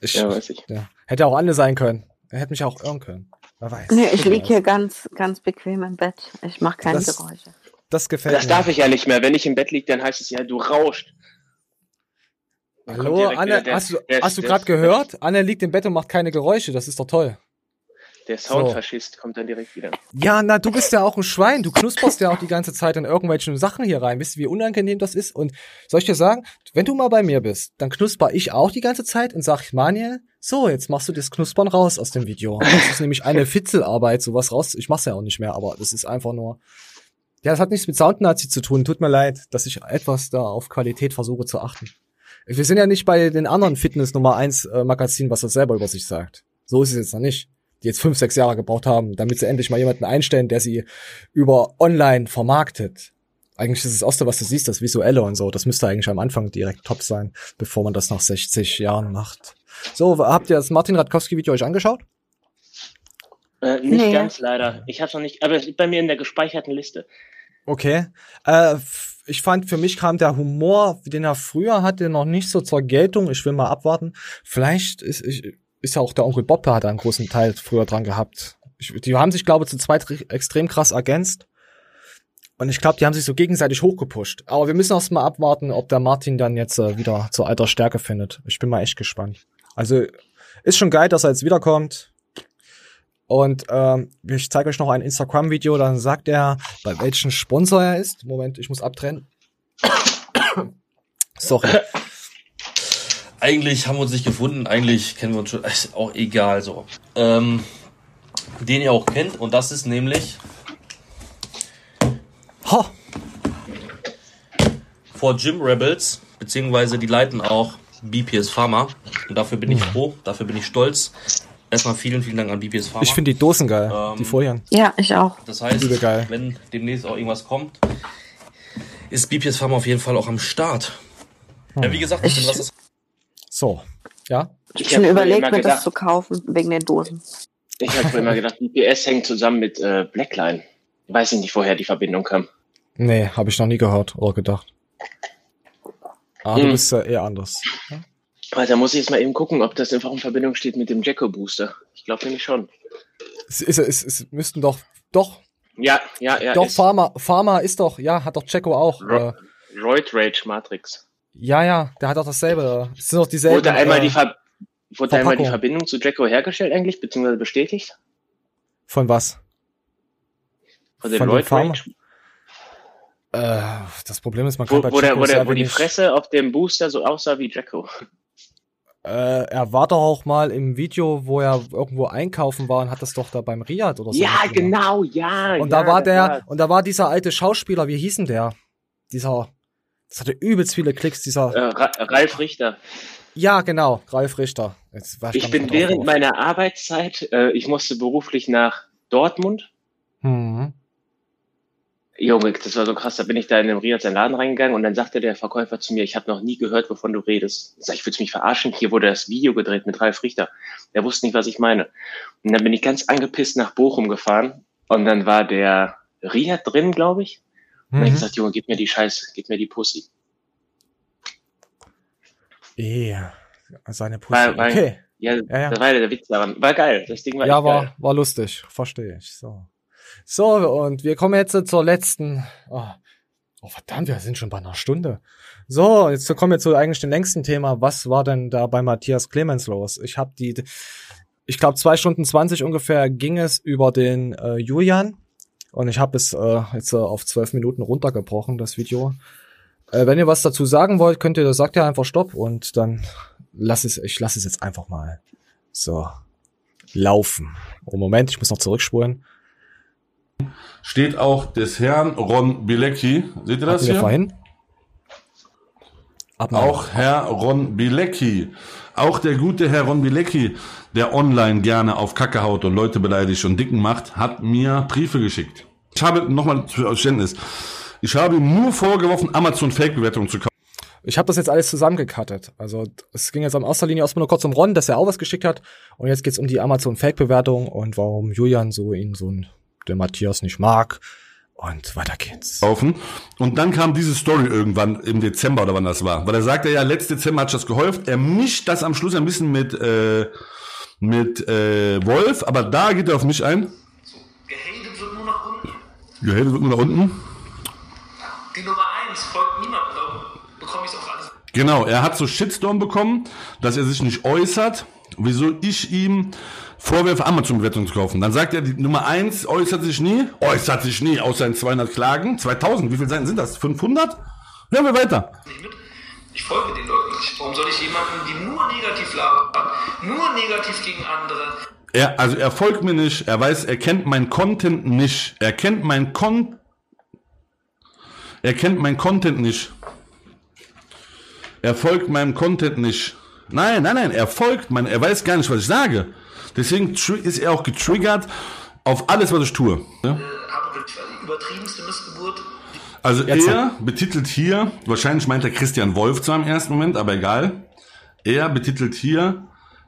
Ich, Ja, weiß ich. Ja. Hätte auch Anne sein können. Er hätte mich auch irren können. Wer weiß. Nee, ich Wer lieg weiß. hier ganz, ganz bequem im Bett. Ich mache keine Das- Geräusche. Das gefällt Das mir. darf ich ja nicht mehr. Wenn ich im Bett liege, dann heißt es ja, du rauscht. Dann Hallo, Anne, der- hast du, der- hast du der- gerade gehört? Anne liegt im Bett und macht keine Geräusche. Das ist doch toll. Der Soundfaschist kommt dann direkt wieder. Ja, na, du bist ja auch ein Schwein. Du knusperst ja auch die ganze Zeit in irgendwelchen Sachen hier rein. Wisst ihr, wie unangenehm das ist? Und soll ich dir sagen, wenn du mal bei mir bist, dann knusper ich auch die ganze Zeit und sag, Manuel, so, jetzt machst du das Knuspern raus aus dem Video. Das ist nämlich eine Fitzelarbeit, sowas raus. Ich mach's ja auch nicht mehr, aber das ist einfach nur. Ja, das hat nichts mit Soundnazi zu tun. Tut mir leid, dass ich etwas da auf Qualität versuche zu achten. Wir sind ja nicht bei den anderen Fitness Nummer 1 äh, Magazinen, was das selber über sich sagt. So ist es jetzt noch nicht. Die jetzt fünf, sechs Jahre gebraucht haben, damit sie endlich mal jemanden einstellen, der sie über online vermarktet. Eigentlich ist das Erste, was du siehst, das Visuelle und so. Das müsste eigentlich am Anfang direkt top sein, bevor man das nach 60 Jahren macht. So, habt ihr das Martin Radkowski-Video euch angeschaut? Äh, nicht Nee. ganz leider. Ich hab's noch nicht, aber es ist bei mir in der gespeicherten Liste. Okay. Äh, ich fand, für mich kam der Humor, den er früher hatte, noch nicht so zur Geltung. Ich will mal abwarten. Vielleicht ist, ich, ist ja auch der Onkel Bob, der hat einen großen Teil früher dran gehabt. Ich, die haben sich, glaube ich, zu zweit extrem krass ergänzt. Und ich glaube, die haben sich so gegenseitig hochgepusht. Aber wir müssen erst mal abwarten, ob der Martin dann jetzt äh, wieder zur alter Stärke findet. Ich bin mal echt gespannt. Also ist schon geil, dass er jetzt wiederkommt. Und ähm, ich zeige euch noch ein Instagram-Video, dann sagt er, bei welchem Sponsor er ist. Moment, ich muss abtrennen. Sorry. Eigentlich haben wir uns nicht gefunden, eigentlich kennen wir uns schon, ist auch egal so. Ähm, den ihr auch kennt und das ist nämlich Ho. vor Gym Rebels, beziehungsweise die leiten auch BPS Pharma und dafür bin ich froh, dafür bin ich stolz. Erstmal vielen, vielen Dank an BPS Pharma. Ich finde die Dosen geil, Ähm, die Folien. Ja, ich auch. Das heißt, wenn demnächst auch irgendwas kommt, ist BPS Pharma auf jeden Fall auch am Start. Ja, wie gesagt, ich was das So, ja. Ich Ich schon hab überlegt, mir das gedacht- zu kaufen, wegen den Dosen. Ich habe immer gedacht, BPS hängt zusammen mit äh, Blackline. Weiß ich nicht, woher die Verbindung kam. Nee, habe ich noch nie gehört oder gedacht. Ah, du Hm. bist ja eher anders. Also, da muss ich jetzt mal eben gucken, ob das einfach in Verbindung steht mit dem Jacko Booster. Ich glaube nämlich schon. Es, ist, es, es müssten doch, doch, Ja, ja, ja. doch, ist Pharma, Pharma ist doch, ja, hat doch Jacko auch. Ro Äh, Roid Rage Matrix. ja, ja, der hat doch dasselbe. Es sind doch dieselben. Wurde einmal, äh, die, Ver wurde einmal die. Verbindung zu Jacko hergestellt eigentlich, beziehungsweise bestätigt? Von was? Von den Roid Pharma- Rage? Äh, das Problem ist, man kann Wo, bei wo, der, wo, der, wo die Fresse auf dem Booster so aussah wie Jacko. Äh, er war doch auch mal im Video, wo er irgendwo einkaufen war und hat das doch da beim Riad oder so. Ja, genau, ja. Und ja, da war der, und da war dieser alte Schauspieler, wie hieß denn der? Dieser, das hatte übelst viele Klicks, dieser. Äh, Ra Ralf Richter. Ja, genau, Ralf Richter. Jetzt war Ich bin drauf während gekommen. meiner Arbeitszeit, äh, ich musste beruflich nach Dortmund. Mhm. Junge, das war so krass. Da bin ich da in den Riad seinen Laden reingegangen und dann sagte der Verkäufer zu mir, ich habe noch nie gehört, wovon du redest. Ich sag, ich willst mich verarschen? Hier wurde das Video gedreht mit Ralf Richter. Der wusste nicht, was ich meine. Und dann bin ich ganz angepisst nach Bochum gefahren und dann war der Riad drin, glaube ich. Und dann hab ich Mhm. gesagt, Junge, gib mir die Scheiße, gib mir die Pussy. Eh, seine Pussy. Weil- weil- okay. Ja, Ja, ja. das war der Witz daran. War geil. Das Ding war Ja, war, geil. war lustig. Verstehe ich. So. So, und wir kommen jetzt zur letzten. Oh, oh, verdammt, wir sind schon bei einer Stunde. So, jetzt kommen wir zu eigentlich dem längsten Thema. Was war denn da bei Matthias Clemens los? Ich habe die, ich glaube, zwei Stunden zwanzig ungefähr ging es über den äh, Julian. Und ich habe es äh, jetzt äh, auf zwölf Minuten runtergebrochen, das Video. Äh, wenn ihr was dazu sagen wollt, könnt ihr, sagt ihr einfach Stopp und dann lass es, ich lasse es jetzt einfach mal so laufen. Oh, Moment, ich muss noch zurückspulen. Steht auch des Herrn Ron Bilecki. Seht ihr das hier? vorhin? Auch Herr Ron Bilecki. Auch der gute Herr Ron Bilecki, der online gerne auf Kacke haut und Leute beleidigt und dicken macht, hat mir Briefe geschickt. Ich habe nochmal für Verständnis. Ich habe ihm nur vorgeworfen, Amazon Fake-Bewertungen zu kaufen. Ich habe das jetzt alles zusammengekattet. Also es ging jetzt am erster Linie erstmal nur kurz um Ron, dass er auch was geschickt hat. Und jetzt geht's um die Amazon Fake-Bewertung und warum Julian so ihn so ein, der Matthias nicht mag. Und weiter geht's. kaufen. Und dann kam diese Story irgendwann im Dezember oder wann das war. Weil er sagte ja, letzten Dezember hat das gehäuft. Er mischt das am Schluss ein bisschen mit, äh, mit äh, Wolf, aber da geht er auf mich ein. Gehatet wird nur nach unten. Gehatet wird nur nach unten. Die Nummer 1 folgt niemandem, darum bekomme ich es auf alles. Genau, er hat so Shitstorm bekommen, dass er sich nicht äußert, wieso ich ihm vorwerfe, Amazon-Bewertung zu kaufen. Dann sagt er, die Nummer 1 äußert sich nie, äußert sich nie, außer in 200 Klagen. 2000, wie viele Seiten sind das? 500? Hören wir weiter. Ich folge den Leuten nicht. Warum soll ich jemanden, die nur negativ labern, nur negativ gegen andere, Er, also er folgt mir nicht, er weiß, er kennt mein Content nicht. Er kennt mein Con Er kennt mein Content nicht. Er folgt meinem Content nicht. Nein, nein, nein, er folgt mein, er weiß gar nicht, was ich sage. Deswegen ist er auch getriggert auf alles, was ich tue. Die übertriebenste Missgeburt. Also Jetzt- er betitelt hier, wahrscheinlich meint er Christian Wolf zwar im ersten Moment, aber egal. Er betitelt hier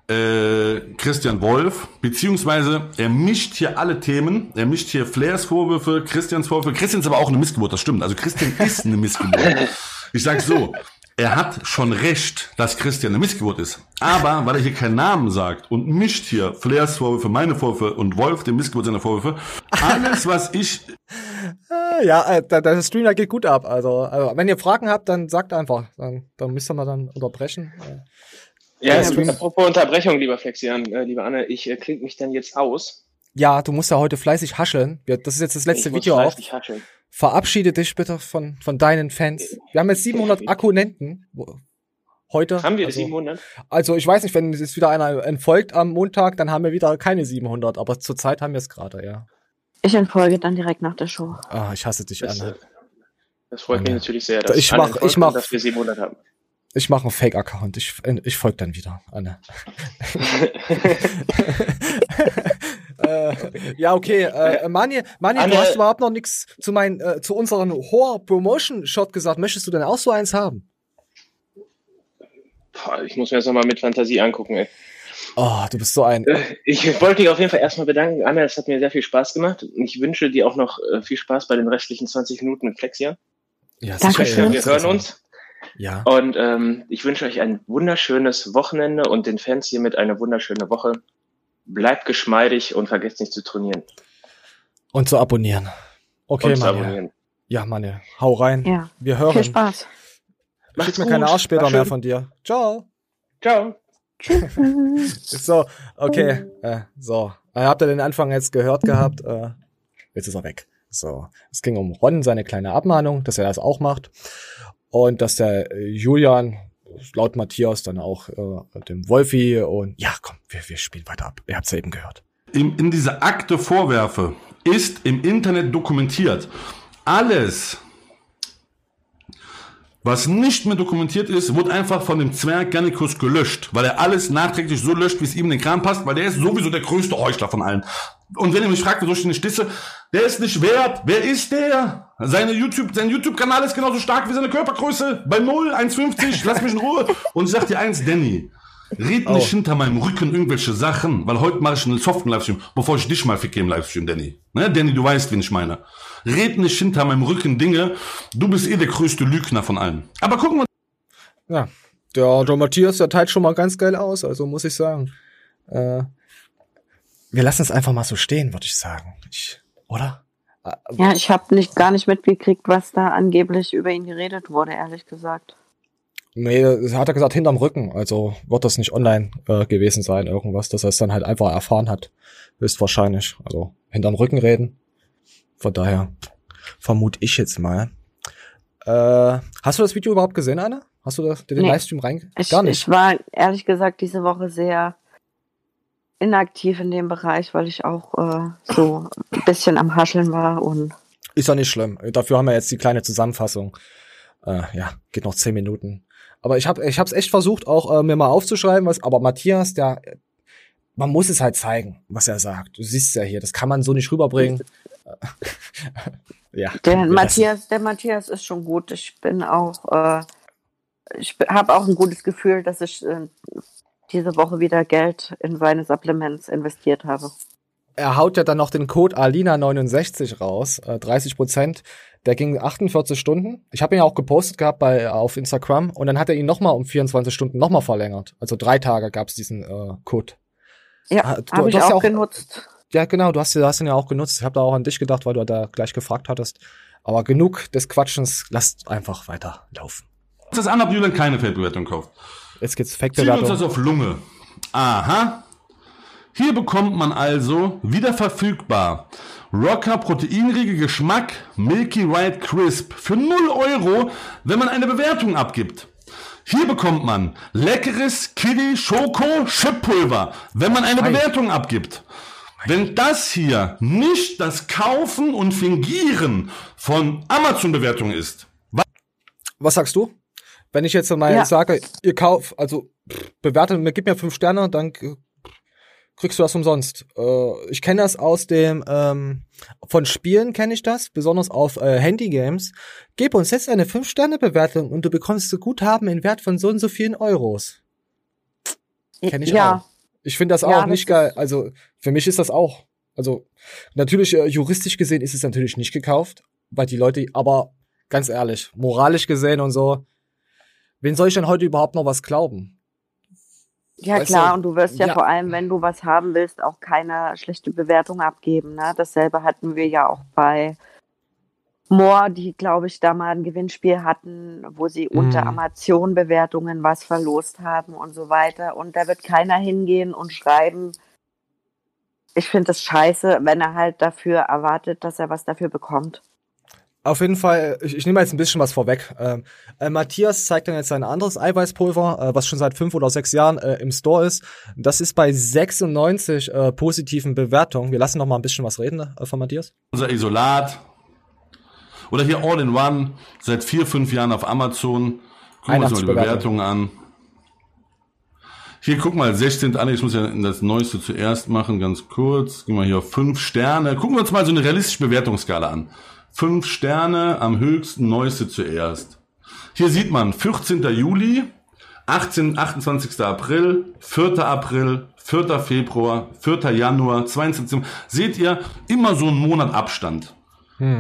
äh, Christian Wolf, beziehungsweise er mischt hier alle Themen. Er mischt hier Flairs Vorwürfe, Christians Vorwürfe. Christian ist aber auch eine Missgeburt, das stimmt. Also Christian ist eine Missgeburt. Ich sag so, er hat schon recht, dass Christian eine Missgeburt ist. Aber weil er hier keinen Namen sagt und mischt hier Flairs Vorwürfe, meine Vorwürfe und Wolf, den Missgeburt seiner Vorwürfe, alles, was ich Ah, Ja, äh, der, der Stream der geht gut ab. Also, also wenn ihr Fragen habt, dann sagt einfach. Dann, dann müsst ihr mal dann unterbrechen. Äh, Ja, Stream- apropos Unterbrechung, lieber Flexian, äh, lieber Anne, ich äh, klinge mich dann jetzt aus. Ja, du musst ja heute fleißig hascheln. Das ist jetzt das letzte Ich muss Video auch. fleißig hascheln. Verabschiede dich bitte von, von deinen Fans. Wir haben jetzt 700 Akkunenten. Heute. Haben wir also, 700? Also ich weiß nicht, wenn jetzt wieder einer entfolgt am Montag, dann haben wir wieder keine 700. Aber zurzeit haben wir es gerade, ja. Ich entfolge dann direkt nach der Show. Ah, ich hasse dich, Das, Anne. das freut mich Anne. natürlich sehr, dass Ich mach- ich mach- dass wir 700 haben. Ich mache einen Fake-Account. Ich, ich folge dann wieder, Anne. äh, ja, okay. Äh, Mani, Mani du hast überhaupt noch nichts zu, mein, äh, zu unserem Horror-Promotion-Shot gesagt. Möchtest du denn auch so eins haben? Ich muss mir das nochmal mit Fantasie angucken, ey. Oh, du bist so ein. Ich wollte mich auf jeden Fall erstmal bedanken. Anne, es hat mir sehr viel Spaß gemacht. Ich wünsche dir auch noch äh, viel Spaß bei den restlichen 20 Minuten mit Flexia. Ja, Dankeschön. Wir hören uns. Ja. Und ähm, ich wünsche euch ein wunderschönes Wochenende und den Fans hiermit eine wunderschöne Woche. Bleibt geschmeidig und vergesst nicht zu trainieren. Und zu abonnieren. Okay, und zu Mani. abonnieren. Ja, Mann, hau rein. Ja. Wir hören. Viel Spaß. Schick Macht's mir keine gut. Arschspäter War mehr von dir. Ciao. Ciao. So, okay. Äh, so. Äh, habt ihr den Anfang jetzt gehört gehabt? Äh, jetzt ist er weg. So. Es ging um Ron, seine kleine Abmahnung, dass er das auch macht. Und dass der Julian, laut Matthias, dann auch äh, dem Wolfi und ja, komm, wir, wir spielen weiter ab. Ihr habt's ja eben gehört. in, in diese Akte Vorwürfe ist im Internet dokumentiert. Alles, was nicht mehr dokumentiert ist, wird einfach von dem Zwerg Gannikus gelöscht, weil er alles nachträglich so löscht, wie es ihm in den Kram passt, weil der ist sowieso der größte Heuchler von allen. Und wenn ihr mich fragt, wieso ich nicht disse, der ist nicht wert. Wer ist der? Seine YouTube, sein YouTube-Kanal ist genauso stark wie seine Körpergröße. Bei 0, 1,50, lass mich in Ruhe. Und ich sag dir eins, Danny, red nicht hinter meinem Rücken irgendwelche Sachen, weil heute mache ich einen soften Livestream, bevor ich dich mal ficke im Livestream, Danny. Ne, Danny, du weißt, wen ich meine. Red nicht hinter meinem Rücken Dinge. Du bist eh der größte Lügner von allen. Aber gucken wir Ja. Der, der Matthias, der teilt schon mal ganz geil aus, also muss ich sagen. Äh, wir lassen es einfach mal so stehen, würde ich sagen. Ich, oder? Ja, ich habe nicht, gar nicht mitgekriegt, was da angeblich über ihn geredet wurde, ehrlich gesagt. Nee, hat er gesagt, hinterm Rücken. Also wird das nicht online äh, gewesen sein, irgendwas, dass er es dann halt einfach erfahren hat. Höchstwahrscheinlich. Also hinterm Rücken reden. Von daher vermute ich jetzt mal. Äh, hast du das Video überhaupt gesehen, Anna? Hast du das, den Nee. Livestream rein? Ich, Gar nicht. ich war ehrlich gesagt diese Woche sehr inaktiv in dem Bereich, weil ich auch äh, so ein bisschen am Hascheln war und Ist ja nicht schlimm. Dafür haben wir jetzt die kleine Zusammenfassung. Äh, ja, geht noch zehn Minuten. Aber ich habe ich hab's echt versucht, auch äh, mir mal aufzuschreiben, was. Aber Matthias, der, man muss es halt zeigen, was er sagt. Du siehst es ja hier, das kann man so nicht rüberbringen. ja. der Matthias, der Matthias ist schon gut. Ich bin auch, äh, ich habe auch ein gutes Gefühl, dass ich äh, diese Woche wieder Geld in seine Supplements investiert habe. er haut ja dann noch den Code Alina69 raus, äh, 30 Prozent. Der ging 48 Stunden. Ich habe ihn ja auch gepostet gehabt bei auf Instagram und dann hat er ihn nochmal um 24 Stunden nochmal verlängert. Also drei Tage gab's diesen äh, Code. Ja, Ah, du- habe ich auch, ja auch- genutzt. Ja, genau, du hast, du hast ihn ja auch genutzt. Ich habe da auch an dich gedacht, weil du da gleich gefragt hattest. Aber genug des Quatschens, lasst einfach weiter laufen. Das ist an, ob Julian keine Feldbewertung kauft. Jetzt geht's Ziehen wir uns Fact-Bewertung. das auf Lunge. Aha. Hier bekommt man also wieder verfügbar Rocker Proteinriegel Geschmack Milky White Crisp für 0 Euro, wenn man eine Bewertung abgibt. Hier bekommt man leckeres Kiddie Schoko Chippulver, wenn man eine Bewertung abgibt. Wenn das hier nicht das Kaufen und Fingieren von Amazon-Bewertungen ist, Was sagst du? Wenn ich jetzt mal Ja. sage, ihr kauft, also pff, bewerte, mir gib mir fünf Sterne, dann kriegst du das umsonst. Äh, ich kenne das aus dem ähm, von Spielen kenne ich das, besonders auf äh, Handygames. Gib uns jetzt eine fünf Sterne Bewertung und du bekommst Guthaben in Wert von so und so vielen Euros. Kenne ich ja, auch. Ich finde das Ja, auch das nicht geil. Also für mich ist das auch. Also natürlich äh, juristisch gesehen ist es natürlich nicht gekauft, weil die Leute, aber ganz ehrlich, moralisch gesehen und so, wen soll ich denn heute überhaupt noch was glauben? Ja, Weißt klar, du, und du wirst ja, ja. vor allem, wenn du was haben willst, auch keine schlechte Bewertung abgeben. Ne? Dasselbe hatten wir ja auch bei Moore, die, glaube ich, da mal ein Gewinnspiel hatten, wo sie unter Mhm. Amazon-Bewertungen was verlost haben und so weiter. Und da wird keiner hingehen und schreiben, ich finde das scheiße, wenn er halt dafür erwartet, dass er was dafür bekommt. Auf jeden Fall, ich, ich nehme jetzt ein bisschen was vorweg. Ähm, äh, Matthias zeigt dann jetzt ein anderes Eiweißpulver, äh, was schon seit fünf oder sechs Jahren äh, im Store ist. Das ist bei 96 äh, positiven Bewertungen. Wir lassen noch mal ein bisschen was reden äh, von Matthias. unser Isolat. Oder hier All-in-One, seit vier, fünf Jahren auf Amazon. Gucken wir uns mal die 81 Bewertungen. An. Hier, guck mal, 16. Anne, ich muss ja das Neueste zuerst machen, ganz kurz. Gehen wir hier auf fünf Sterne. Gucken wir uns mal so eine realistische Bewertungsskala an. Fünf Sterne am höchsten, Neueste zuerst. Hier sieht man 14. Juli, 18, 28. April, 4. April, 4. Februar, 4. Januar, 22. Seht ihr, immer so einen Monat Abstand.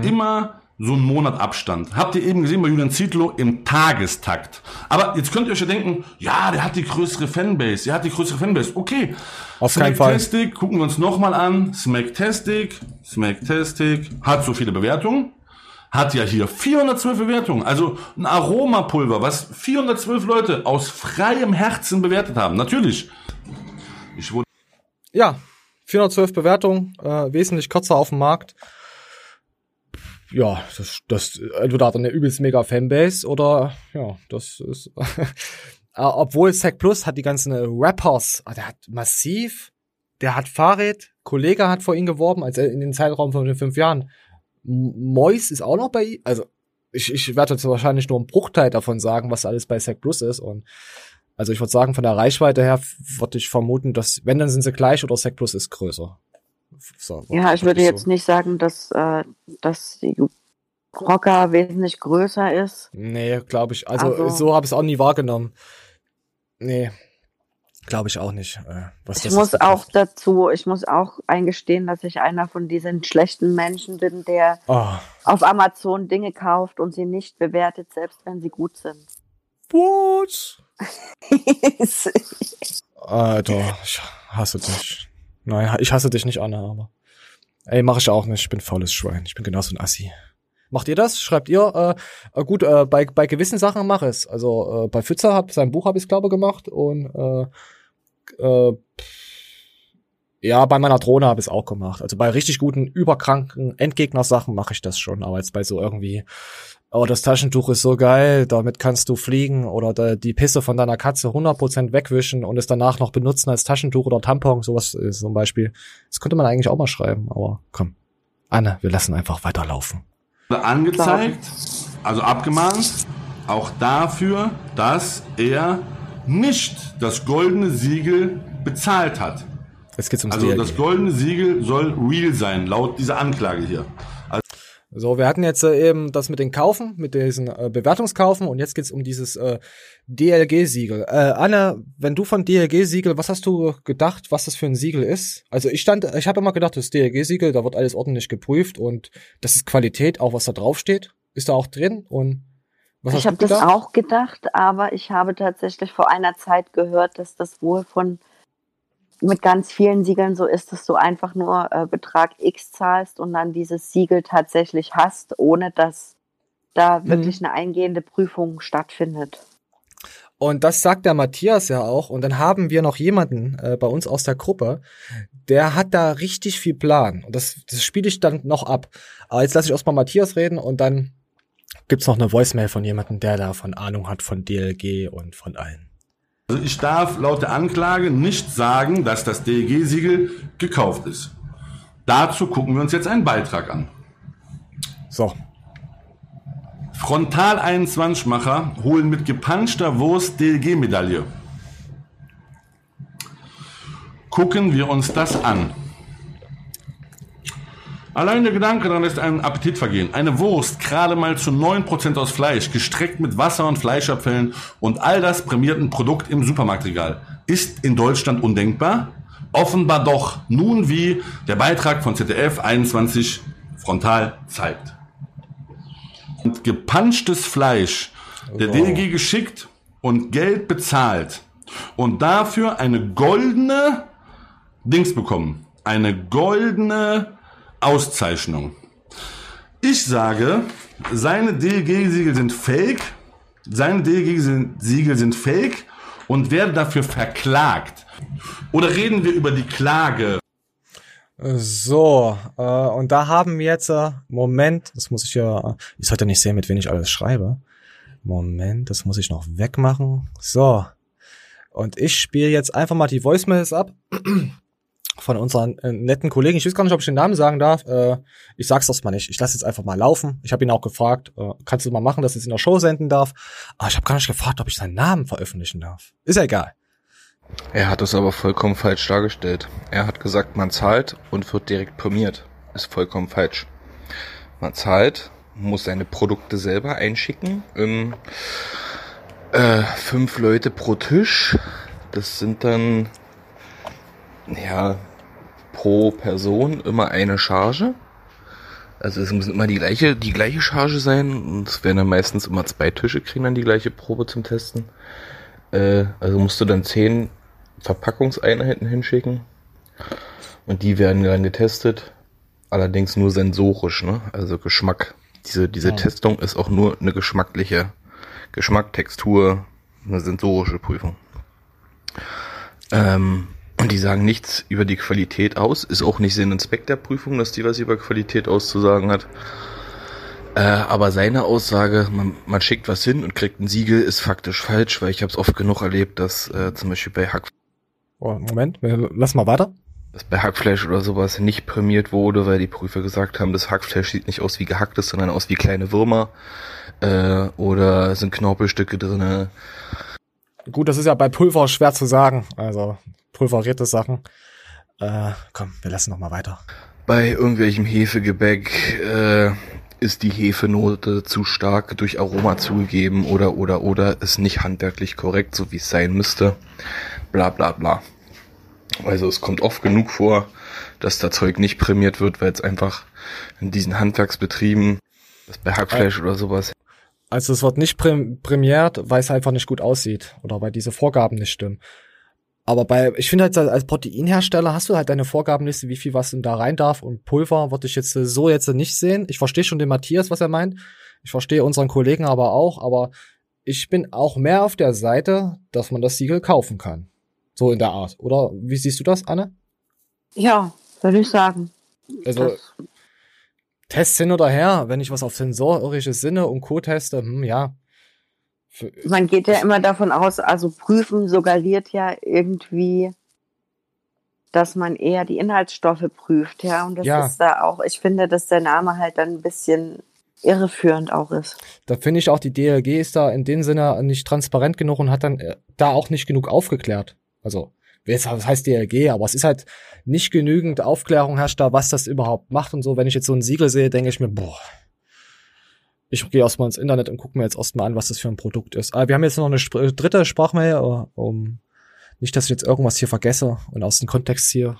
Immer so einen Monat Abstand. Habt ihr eben gesehen bei Julian Zietlow im Tagestakt. Aber jetzt könnt ihr euch ja denken, ja, der hat die größere Fanbase, der hat die größere Fanbase. Okay. Auf keinen Fall. Smacktastic, gucken wir uns nochmal an. Smacktastic, Smacktastic, hat so viele Bewertungen. Hat ja hier 412 Bewertungen. Also ein Aromapulver, was 412 Leute aus freiem Herzen bewertet haben. Natürlich. Ich wurde Ja, 412 Bewertungen, äh, wesentlich kürzer auf dem Markt. Ja, das, das entweder hat er eine übelst mega Fanbase oder ja, das ist. Äh, Obwohl Zack Plus hat die ganzen Rappers, ah, der hat massiv, der hat Fahrrad, Kollege hat vor ihm geworben, als er in den Zeitraum von den fünf Jahren. Mois ist auch noch bei ihm. Also ich, ich werde jetzt wahrscheinlich nur einen Bruchteil davon sagen, was alles bei Zack Plus ist und also ich würde sagen, von der Reichweite her würde ich vermuten, dass, wenn, dann sind sie gleich oder Sec Plus ist größer. So, Ja, ich würde jetzt nicht sagen, dass, äh, dass die Rocker wesentlich größer ist. Nee, glaube ich. Also, Also- so habe ich es auch nie wahrgenommen. Nee, glaube ich auch nicht. Äh, Ich muss auch dazu, ich muss auch eingestehen, dass ich einer von diesen schlechten Menschen bin, der Oh, auf Amazon Dinge kauft und sie nicht bewertet, selbst wenn sie gut sind. what? Alter, ich hasse dich. Nein, ich hasse dich nicht, Anna, aber. Ey, mach ich auch nicht. Ich bin faules Schwein. Ich bin genauso ein Assi. Macht ihr das? Schreibt ihr? Äh, äh, gut, äh, bei, bei gewissen Sachen mache es. Also äh, bei Pfützer hat sein Buch habe ich glaube gemacht und äh, äh, Ja, bei meiner Drohne habe ich es auch gemacht. Also bei richtig guten, überkranken Endgegnersachen mache ich das schon. Aber jetzt bei so irgendwie, oh, das Taschentuch ist so geil, damit kannst du fliegen oder die Pisse von deiner Katze 100% wegwischen und es danach noch benutzen als Taschentuch oder Tampon, sowas ist zum Beispiel. Das könnte man eigentlich auch mal schreiben, aber komm. Anne, wir lassen einfach weiterlaufen. angezeigt, also abgemahnt, auch dafür, dass er nicht das goldene Siegel bezahlt hat. Jetzt geht's ums Also DRG. das goldene Siegel soll real sein, laut dieser Anklage hier. So, wir hatten jetzt äh, eben das mit den Kaufen, mit diesen äh, Bewertungskaufen und jetzt geht's um dieses äh, DLG-Siegel. Äh, Anne, wenn du von DLG-Siegel, was hast du gedacht, was das für ein Siegel ist? Also ich stand, ich habe immer gedacht, das DLG-Siegel, da wird alles ordentlich geprüft und das ist Qualität, auch was da drauf steht, ist da auch drin und was ich habe das auch gedacht, aber ich habe tatsächlich vor einer Zeit gehört, dass das wohl von mit ganz vielen Siegeln so ist, dass du einfach nur äh, Betrag X zahlst und dann dieses Siegel tatsächlich hast, ohne dass da Mhm. wirklich eine eingehende Prüfung stattfindet. Und das sagt der Matthias ja auch. Und dann haben wir noch jemanden äh, bei uns aus der Gruppe, der hat da richtig viel Plan. Und das, das spiele ich dann noch ab. Aber jetzt lasse ich erstmal Matthias reden und dann gibt's noch eine Voicemail von jemandem, der davon Ahnung hat von DLG und von allen. Also ich darf laut der Anklage nicht sagen, dass das DEG-Siegel gekauft ist. Dazu gucken wir uns jetzt einen Beitrag an. So. Frontal 21-Macher holen mit gepanschter Wurst DLG-Medaille. Gucken wir uns das an. Allein der Gedanke daran lässt einen Appetit vergehen. Eine Wurst, gerade mal zu 9% aus Fleisch, gestreckt mit Wasser und Fleischabfällen und all das prämierten Produkt im Supermarktregal. Ist in Deutschland undenkbar? Offenbar doch. Nun wie der Beitrag von ZDF 21 frontal zeigt. Und gepanschtes Fleisch, der Wow. DLG geschickt und Geld bezahlt und dafür eine goldene Dings bekommen. Eine goldene Auszeichnung. Ich sage, seine DLG-Siegel sind fake, seine DLG-Siegel sind fake und werde dafür verklagt. Oder reden wir über die Klage? So, äh, und da haben wir jetzt, äh, Moment, das muss ich ja, ich sollte nicht sehen, mit wem ich alles schreibe. Moment, das muss ich noch wegmachen. So. Und ich spiele jetzt einfach mal die Voicemails ab von unseren äh, netten Kollegen. Ich weiß gar nicht, ob ich den Namen sagen darf. Äh, ich sag's erst mal nicht. Ich lasse jetzt einfach mal laufen. Ich habe ihn auch gefragt, äh, kannst du mal machen, dass ich es in der Show senden darf. Aber ich habe gar nicht gefragt, ob ich seinen Namen veröffentlichen darf. Ist ja egal. Er hat es aber vollkommen falsch dargestellt. Er hat gesagt, man zahlt und wird direkt prämiert. Ist vollkommen falsch. Man zahlt, muss seine Produkte selber einschicken. Ähm, äh, fünf Leute pro Tisch. Das sind dann, ja, pro Person immer eine Charge. Also es muss immer die gleiche, die gleiche Charge sein. Und es werden dann meistens immer zwei Tische kriegen dann die gleiche Probe zum Testen. Äh, also musst du dann zehn Verpackungseinheiten hinschicken. Und die werden dann getestet. Allerdings nur sensorisch, ne? Also Geschmack. Diese, diese Ja. Testung ist auch nur eine geschmackliche Geschmack, Textur, eine sensorische Prüfung. Ähm, und die sagen nichts über die Qualität aus. Ist auch nicht Sinn und Zweck der Prüfung, dass die was über Qualität auszusagen hat. Äh, aber seine Aussage, man, man schickt was hin und kriegt ein Siegel, ist faktisch falsch, weil ich habe es oft genug erlebt, dass äh, zum Beispiel bei Hack Oh, Moment, lass mal weiter. dass bei Hackfleisch oder sowas nicht prämiert wurde, weil die Prüfer gesagt haben, das Hackfleisch sieht nicht aus wie gehacktes, sondern aus wie kleine Würmer. Äh, oder sind Knorpelstücke drinne. Gut, das ist ja bei Pulver schwer zu sagen. Also pulverierte Sachen. Äh, komm, wir lassen noch mal weiter. Bei irgendwelchem Hefegebäck äh, ist die Hefenote zu stark durch Aroma zugegeben oder oder oder ist nicht handwerklich korrekt, so wie es sein müsste. Bla bla bla. Also es kommt oft genug vor, dass da Zeug nicht prämiert wird, weil es einfach in diesen Handwerksbetrieben, das bei Hackfleisch oder sowas, Also es wird nicht präm prämiert, weil es einfach nicht gut aussieht oder weil diese Vorgaben nicht stimmen. Aber bei, ich finde halt als Proteinhersteller hast du halt deine Vorgabenliste, wie viel was denn da rein darf und Pulver würde ich jetzt so jetzt nicht sehen. Ich verstehe schon den Matthias, was er meint. Ich verstehe unseren Kollegen aber auch, aber ich bin auch mehr auf der Seite, dass man das Siegel kaufen kann. So in der Art. Oder wie siehst du das, Anne? Ja, würde ich sagen. Also, Tests hin oder her, wenn ich was auf sensorische Sinne und Co. teste, hm, ja. Man geht ja immer davon aus, also prüfen suggeriert ja irgendwie, dass man eher die Inhaltsstoffe prüft, ja. Und das Ja. ist da auch, ich finde, dass der Name halt dann ein bisschen irreführend auch ist. da finde ich auch, die DLG ist da in dem Sinne nicht transparent genug und hat dann äh, da auch nicht genug aufgeklärt. Also, jetzt- was heißt DLG, aber es ist halt nicht genügend Aufklärung herrscht da, was das überhaupt macht und so. Wenn ich jetzt so ein Siegel sehe, denke ich mir, boah, ich gehe erstmal ins Internet und gucke mir jetzt erstmal an, was das für ein Produkt ist. Aber wir haben jetzt noch eine Sp äh, dritte Sprachmail, äh, um nicht, dass ich jetzt irgendwas hier vergesse und aus dem Kontext hier.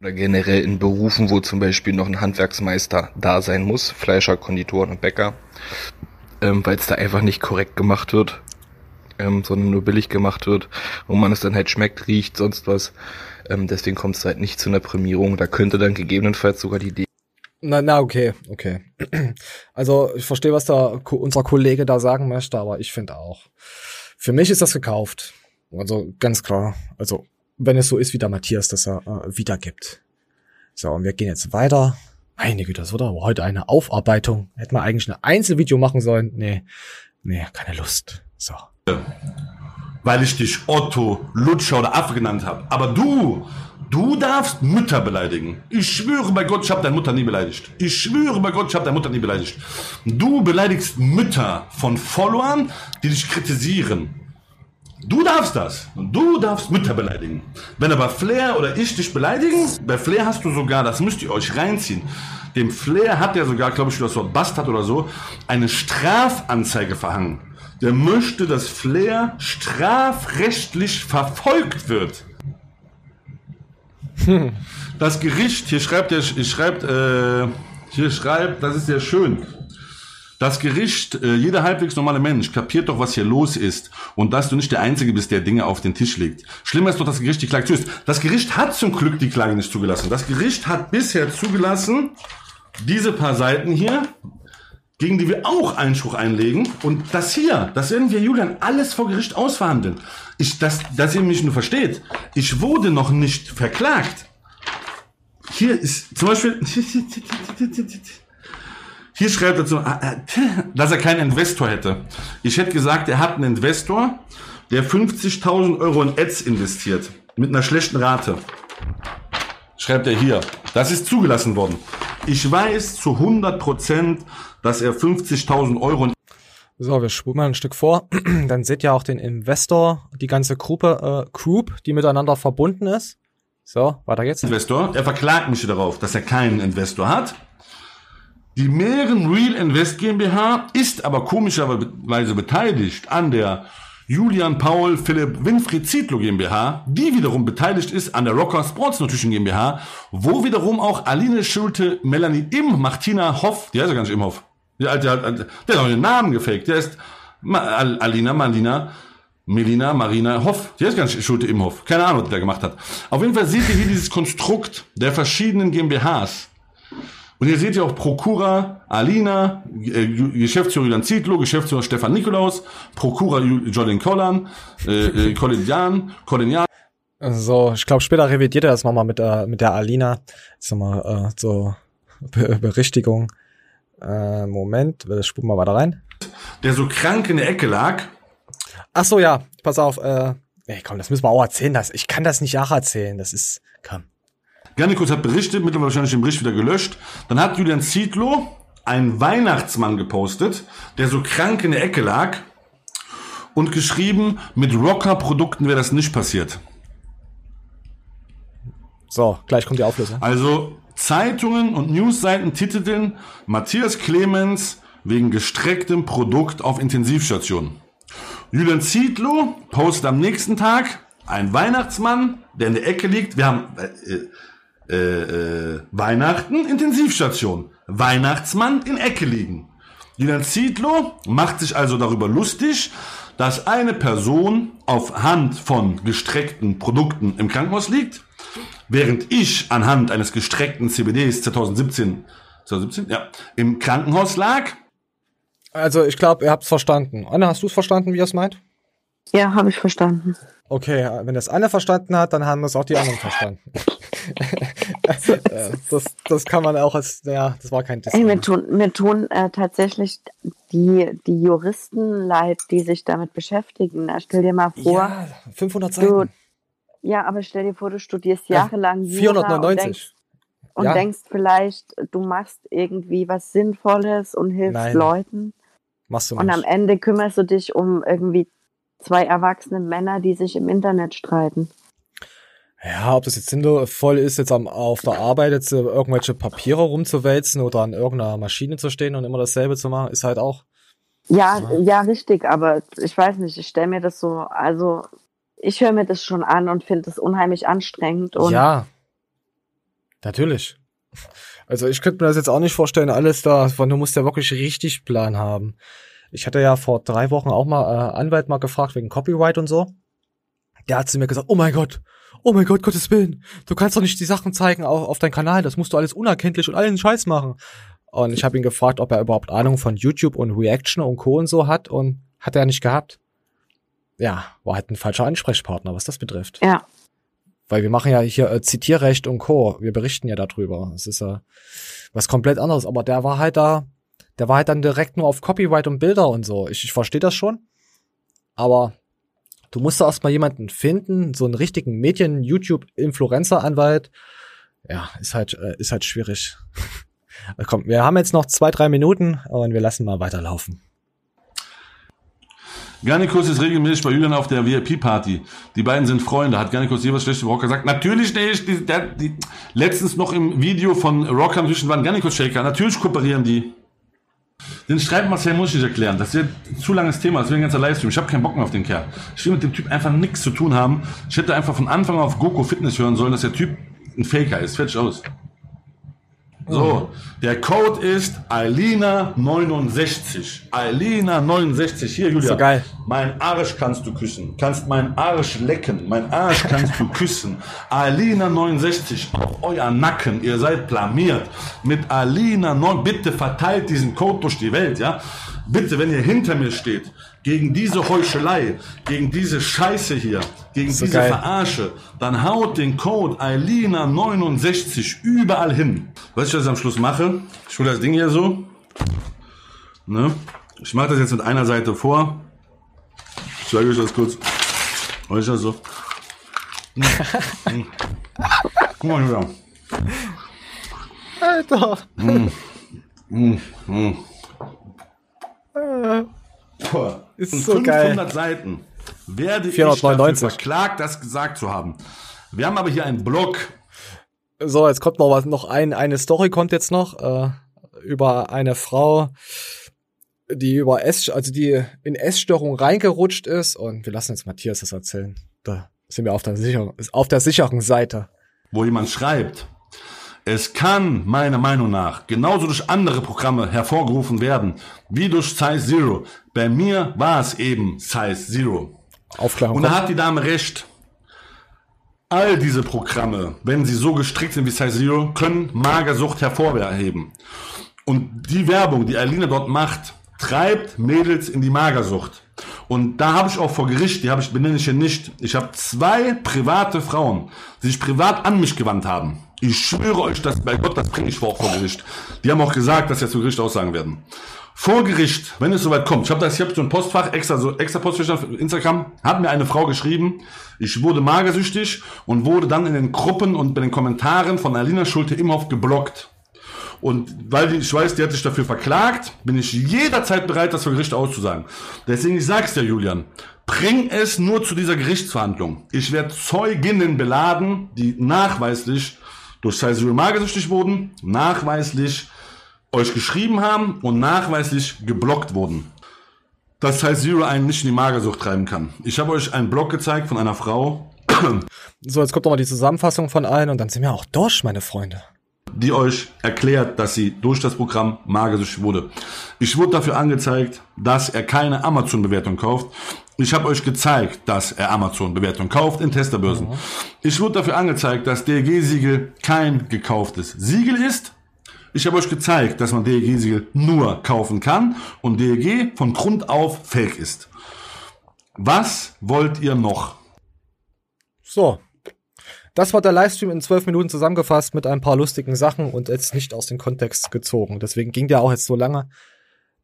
Oder generell in Berufen, wo zum Beispiel noch ein Handwerksmeister da sein muss, Fleischer, Konditoren und Bäcker, ähm, weil es da einfach nicht korrekt gemacht wird, ähm, sondern nur billig gemacht wird und man es dann halt schmeckt, riecht, sonst was. Ähm, deswegen kommt es halt nicht zu einer Prämierung. Da könnte dann gegebenenfalls sogar die Na, na, okay, okay. Also, ich verstehe, was da unser Kollege da sagen möchte, aber ich finde auch. Für mich ist das gekauft. Also, ganz klar. Also, wenn es so ist, wie der Matthias das er äh, wiedergibt. So, und wir gehen jetzt weiter. Meine Güte, das wird aber heute eine Aufarbeitung. Hätten wir eigentlich ein Einzelvideo machen sollen. Nee, nee, keine Lust. So. Weil ich dich Otto, Lutscher oder Affe genannt habe. Aber du, du darfst Mütter beleidigen. Ich schwöre bei Gott, ich habe deine Mutter nie beleidigt. Ich schwöre bei Gott, ich habe deine Mutter nie beleidigt. Du beleidigst Mütter von Followern, die dich kritisieren. Du darfst das. Du darfst Mütter beleidigen. Wenn aber Flair oder ich dich beleidigen, bei Flair hast du sogar, das müsst ihr euch reinziehen, dem Flair hat er sogar, glaube ich, das Wort Bastard oder so, eine Strafanzeige verhangen. Der möchte, dass Flair strafrechtlich verfolgt wird. Das Gericht, hier schreibt er, hier schreibt, äh, hier schreibt, das ist sehr schön. Das Gericht, äh, jeder halbwegs normale Mensch kapiert doch, was hier los ist und dass du nicht der Einzige bist, der Dinge auf den Tisch legt. Schlimmer ist doch, das Gericht die Klage zulässt. Das Gericht hat zum Glück die Klage nicht zugelassen. Das Gericht hat bisher zugelassen, diese paar Seiten hier, gegen die wir auch Einspruch einlegen. Und das hier, das werden wir, Julian, alles vor Gericht ausverhandeln. Ich, dass, dass ihr mich nur versteht. Ich wurde noch nicht verklagt. Hier ist zum Beispiel, hier schreibt er, so, äh, dass er keinen Investor hätte. Ich hätte gesagt, er hat einen Investor, der 50.000 Euro in Ads investiert. Mit einer schlechten Rate. Schreibt er hier. Das ist zugelassen worden. Ich weiß zu 100 Prozent, dass er 50.000 Euro So, wir spulen mal ein Stück vor. Dann seht ihr auch den Investor, die ganze Gruppe, äh, Group, die miteinander verbunden ist. So, weiter geht's. Investor. Er verklagt mich darauf, dass er keinen Investor hat. Die Mehren Real Invest GmbH ist aber komischerweise beteiligt an der Julian Paul Philipp Winfried Zietlow GmbH, die wiederum beteiligt ist an der Rocker Sports Nutrition GmbH, wo wiederum auch Aline Schulte, Melanie Im, Martina Hoff, die heißt ja gar nicht Imhoff, alte, alte, der hat auch den Namen gefaked, der ist Alina, Malina, Melina, Marina Hoff, heißt gar nicht Schulte Imhoff, keine Ahnung, was der gemacht hat. Auf jeden Fall seht ihr hier dieses Konstrukt der verschiedenen GmbHs. Und hier seht ihr auch Prokura Alina, äh, Geschäftsführer Julian Zietlow, Geschäftsführer Stefan Nikolaus, Prokura Jolin Collan, äh, äh, Colin Jan, Colin Jan. So, ich glaube, später revidiert er das nochmal mit, äh, mit der Alina. Jetzt nochmal äh, so Be Berichtigung. Äh, Moment, das spulen wir weiter rein. Der so krank in der Ecke lag. Ach so, ja, pass auf. Äh, ey, komm, das müssen wir auch erzählen. Das, ich kann das nicht nacherzählen. Das ist, komm. Garnikus hat berichtet, mittlerweile wahrscheinlich den Bericht wieder gelöscht. Dann hat Julian Zietlow einen Weihnachtsmann gepostet, der so krank in der Ecke lag und geschrieben, mit Rocker-Produkten wäre das nicht passiert. So, gleich kommt die Auflösung. Also Zeitungen und Newsseiten titelten Matthias Clemens wegen gestrecktem Produkt auf Intensivstation. Julian Zietlow postet am nächsten Tag ein Weihnachtsmann, der in der Ecke liegt. Wir haben äh, äh, äh, Weihnachten, Intensivstation. Weihnachtsmann in Ecke liegen. Julian Zietlow macht sich also darüber lustig, dass eine Person auf Hand von gestreckten Produkten im Krankenhaus liegt, während ich anhand eines gestreckten CBDs 2017, 2017 ja, im Krankenhaus lag. Also, ich glaube, ihr habt's verstanden. Anna, hast du es verstanden, wie er es meint? Ja, habe ich verstanden. Okay, wenn das Anne verstanden hat, dann haben es auch die anderen verstanden. Äh, das, das kann man auch als, ja, das war kein Diss. Ey, mir tun, mir tun äh, tatsächlich die, die Juristen leid, die sich damit beschäftigen. Stell dir mal vor, Ja, 500 du, Seiten. Ja, aber stell dir vor, du studierst Ja, jahrelang und 499. denkst, und Ja. denkst vielleicht, du machst irgendwie was Sinnvolles und hilfst Nein. Leuten. Machst du Und am nicht. Ende kümmerst du dich um irgendwie zwei erwachsene Männer, die sich im Internet streiten. Ja, ob das jetzt sinnvoll ist, jetzt am, auf der Arbeit jetzt äh, irgendwelche Papiere rumzuwälzen oder an irgendeiner Maschine zu stehen und immer dasselbe zu machen, ist halt auch. Ja, ja, richtig, aber ich weiß nicht, ich stelle mir das so, also ich höre mir das schon an und finde es unheimlich anstrengend und ja. Natürlich. Also ich könnte mir das jetzt auch nicht vorstellen, alles da, von du musst ja wirklich richtig Plan haben. Ich hatte ja vor drei Wochen auch mal äh, Anwalt mal gefragt wegen Copyright und so. Der hat zu mir gesagt, oh mein Gott, oh mein Gott, Gottes Willen, du kannst doch nicht die Sachen zeigen auf, auf deinem Kanal, das musst du alles unerkenntlich und allen Scheiß machen. Und ich habe ihn gefragt, ob er überhaupt Ahnung von YouTube und Reaction und Co. und so hat und hat er nicht gehabt. Ja, war halt ein falscher Ansprechpartner, was das betrifft. Ja. Weil wir machen ja hier äh, Zitierrecht und Co. Wir berichten ja darüber. Es ist ja was komplett anderes. Aber der war halt da, der war halt dann direkt nur auf Copyright und Bilder und so. Ich, ich verstehe das schon. Aber du musst da erstmal jemanden finden, so einen richtigen Medien-YouTube-Influencer-Anwalt. Ja, ist halt, äh, ist halt schwierig. Komm, wir haben jetzt noch zwei, drei Minuten und wir lassen mal weiterlaufen. Garnikus ist regelmäßig bei Julian auf der VIP-Party. Die beiden sind Freunde. Hat Garnikus jeweils schlecht über Rocker gesagt? Natürlich nicht. Die, der, die, letztens noch im Video von Rocker zwischen waren Garnikus-Shaker. Natürlich kooperieren die. Den Streit Marcel muss ich nicht erklären. Das wird ein zu langes Thema. Das wird ein ganzer Livestream. Ich habe keinen Bock mehr auf den Kerl. Ich will mit dem Typ einfach nichts zu tun haben. Ich hätte einfach von Anfang auf Goku Fitness hören sollen, dass der Typ ein Faker ist. Fertig aus. So, der Code ist Alina69. Alina69. Hier, Julia. So geil. Mein Arsch kannst du küssen. Kannst meinen Arsch lecken. Mein Arsch kannst du küssen. Alina69 auf euer Nacken. Ihr seid blamiert. Mit Alina 9. Bitte verteilt diesen Code durch die Welt, ja? Bitte, wenn ihr hinter mir steht, gegen diese Heuchelei, gegen diese Scheiße hier, gegen So diese geil. Verarsche, dann haut den Code Alina69 überall hin. Was ich jetzt am Schluss mache, ich hole das Ding hier so. Ne? Ich mache das jetzt mit einer Seite vor. Ich zeige euch das kurz. Ist das so? Hm. Hm. Guck mal hier. Alter. Hm. Hm. Hm. Boah. Ist In so 500 geil. Seiten werde ich 499. dafür verklagt, das gesagt zu haben. Wir haben aber hier einen Blog. So, jetzt kommt noch was, noch ein, eine Story kommt jetzt noch, äh, über eine Frau, die über Ess, also die in Essstörung reingerutscht ist und wir lassen jetzt Matthias das erzählen. Da sind wir auf der sicheren, auf der sicheren Seite. wo jemand schreibt, es kann meiner Meinung nach genauso durch andere Programme hervorgerufen werden, wie durch Size Zero. Bei mir war es eben Size Zero. Aufklärung. Und da hat die Dame recht. All diese Programme, wenn sie so gestrickt sind wie Size Zero, können Magersucht hervorheben. Und die Werbung, die Alina dort macht, treibt Mädels in die Magersucht. Und da habe ich auch vor Gericht, die habe ich benenne ich hier nicht. Ich habe zwei private Frauen, die sich privat an mich gewandt haben. Ich schwöre euch, dass bei Gott, das bringe ich vor, vor Gericht. Die haben auch gesagt, dass sie zu Gericht aussagen werden. Vor Gericht, wenn es soweit kommt, ich habe das, ich habe so ein Postfach, extra so extra Postfach auf Instagram, hat mir eine Frau geschrieben, ich wurde magersüchtig und wurde dann in den Gruppen und bei den Kommentaren von Alina Schulte-Imhoff geblockt. Und weil ich weiß, die hat sich dafür verklagt, bin ich jederzeit bereit, das vor Gericht auszusagen. Deswegen, ich sag's dir, Julian, bring es nur zu dieser Gerichtsverhandlung. Ich werde Zeuginnen beladen, die nachweislich durch Size magersüchtig wurden, nachweislich euch geschrieben haben und nachweislich geblockt wurden. Dass Size Zero einen nicht in die Magersucht treiben kann. Ich habe euch einen Blog gezeigt von einer Frau, So, jetzt kommt noch mal die Zusammenfassung von allen und dann sind wir auch durch, meine Freunde. die euch erklärt, dass sie durch das Programm magersüchtig wurde. Ich wurde dafür angezeigt, dass er keine Amazon-Bewertung kauft. Ich habe euch gezeigt, dass er Amazon-Bewertung kauft in Testerbörsen. Ich wurde dafür angezeigt, dass DRG-Siegel kein gekauftes Siegel ist. Ich habe euch gezeigt, dass man DRG-Siegel nur kaufen kann und DRG von Grund auf fake ist. Was wollt ihr noch? So. das war der Livestream in zwölf Minuten zusammengefasst mit ein paar lustigen Sachen und jetzt nicht aus dem Kontext gezogen. Deswegen ging der auch jetzt so lange.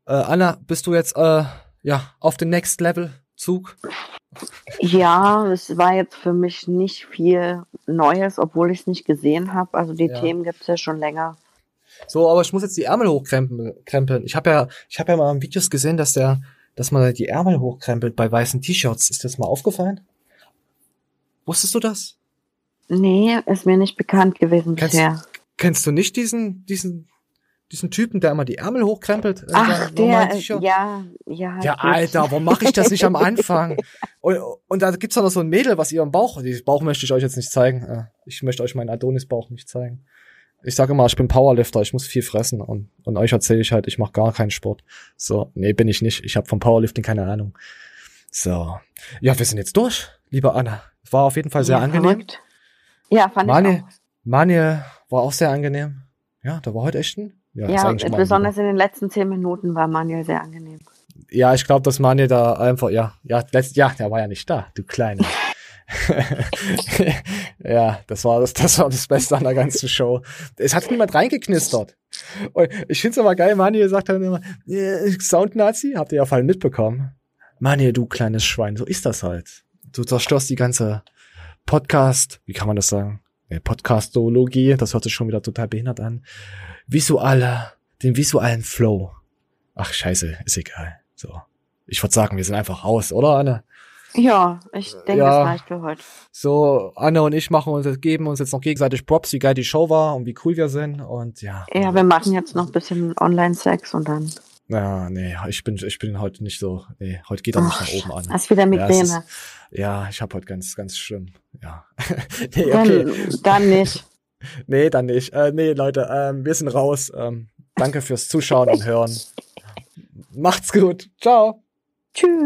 Äh, Anna, bist du jetzt äh, ja auf den Next Level Zug? Ja, es war jetzt für mich nicht viel Neues, obwohl ich es nicht gesehen habe. Also die Ja. Themen gibt's ja schon länger. So, aber ich muss jetzt die Ärmel hochkrempeln. krempeln. Ich habe ja, ich habe ja mal in Videos gesehen, dass der, dass man die Ärmel hochkrempelt bei weißen T-Shirts. Ist das mal aufgefallen? Wusstest du das? Nee, ist mir nicht bekannt gewesen Kennst, bisher. kennst du nicht diesen, diesen, diesen Typen, der immer die Ärmel hochkrempelt? in Ach, der, äh, ja, ja. Ja. Alter, warum mache ich das nicht am Anfang? Und, und da gibt's doch noch so ein Mädel, was ihren Bauch, den Bauch möchte ich euch jetzt nicht zeigen. Äh, Ich möchte euch meinen Adonis-Bauch nicht zeigen. Ich sage immer, ich bin Powerlifter, ich muss viel fressen und, und euch erzähle ich halt, ich mache gar keinen Sport. So, nee, bin ich nicht. Ich habe vom Powerlifting keine Ahnung. So. Ja, wir sind jetzt durch, liebe Anna. War auf jeden Fall sehr Ja, angenehm. verrückt. Ja, fand ich Mani, auch. Mani war auch sehr angenehm. Ja, da war heute echt ein. Ja, Ja, besonders in den letzten zehn Minuten war Manuel sehr angenehm. Ja, ich glaube, dass Manje da einfach, ja, ja, letzt, ja, der war ja nicht da, du Kleine. ja, das war das, das war das Beste an der ganzen Show. Es hat niemand reingeknistert. Und ich find's aber geil, Manje sagt dann immer, äh, Sound-Nazi, habt ihr ja voll mitbekommen. Manje, du kleines Schwein, so ist das halt. Du zerstörst die ganze Podcast, wie kann man das sagen? Ja, Podcastologie, das hört sich schon wieder total behindert an. Visuelle, den visuellen Flow. Ach, scheiße, ist egal. So. Ich würde sagen, wir sind einfach raus, oder, Anne? Ja, ich denke, Ja. das reicht für heute. So, Anne und ich machen uns, geben uns jetzt noch gegenseitig Props, wie geil die Show war und wie cool wir sind. Und ja, Ja, wir machen jetzt noch ein bisschen Online-Sex und dann ja, nee, ich bin, ich bin heute nicht so, nee, heute geht er nicht Ach, nach oben an. hast wieder Ja, Migräne. ist- Ja, ich habe heute ganz, ganz schlimm. Ja. nee, okay. Dann, dann nicht. Nee, dann nicht. Äh, nee, Leute, ähm, wir sind raus. Ähm, danke fürs Zuschauen und Hören. Macht's gut. Ciao. Tschüss.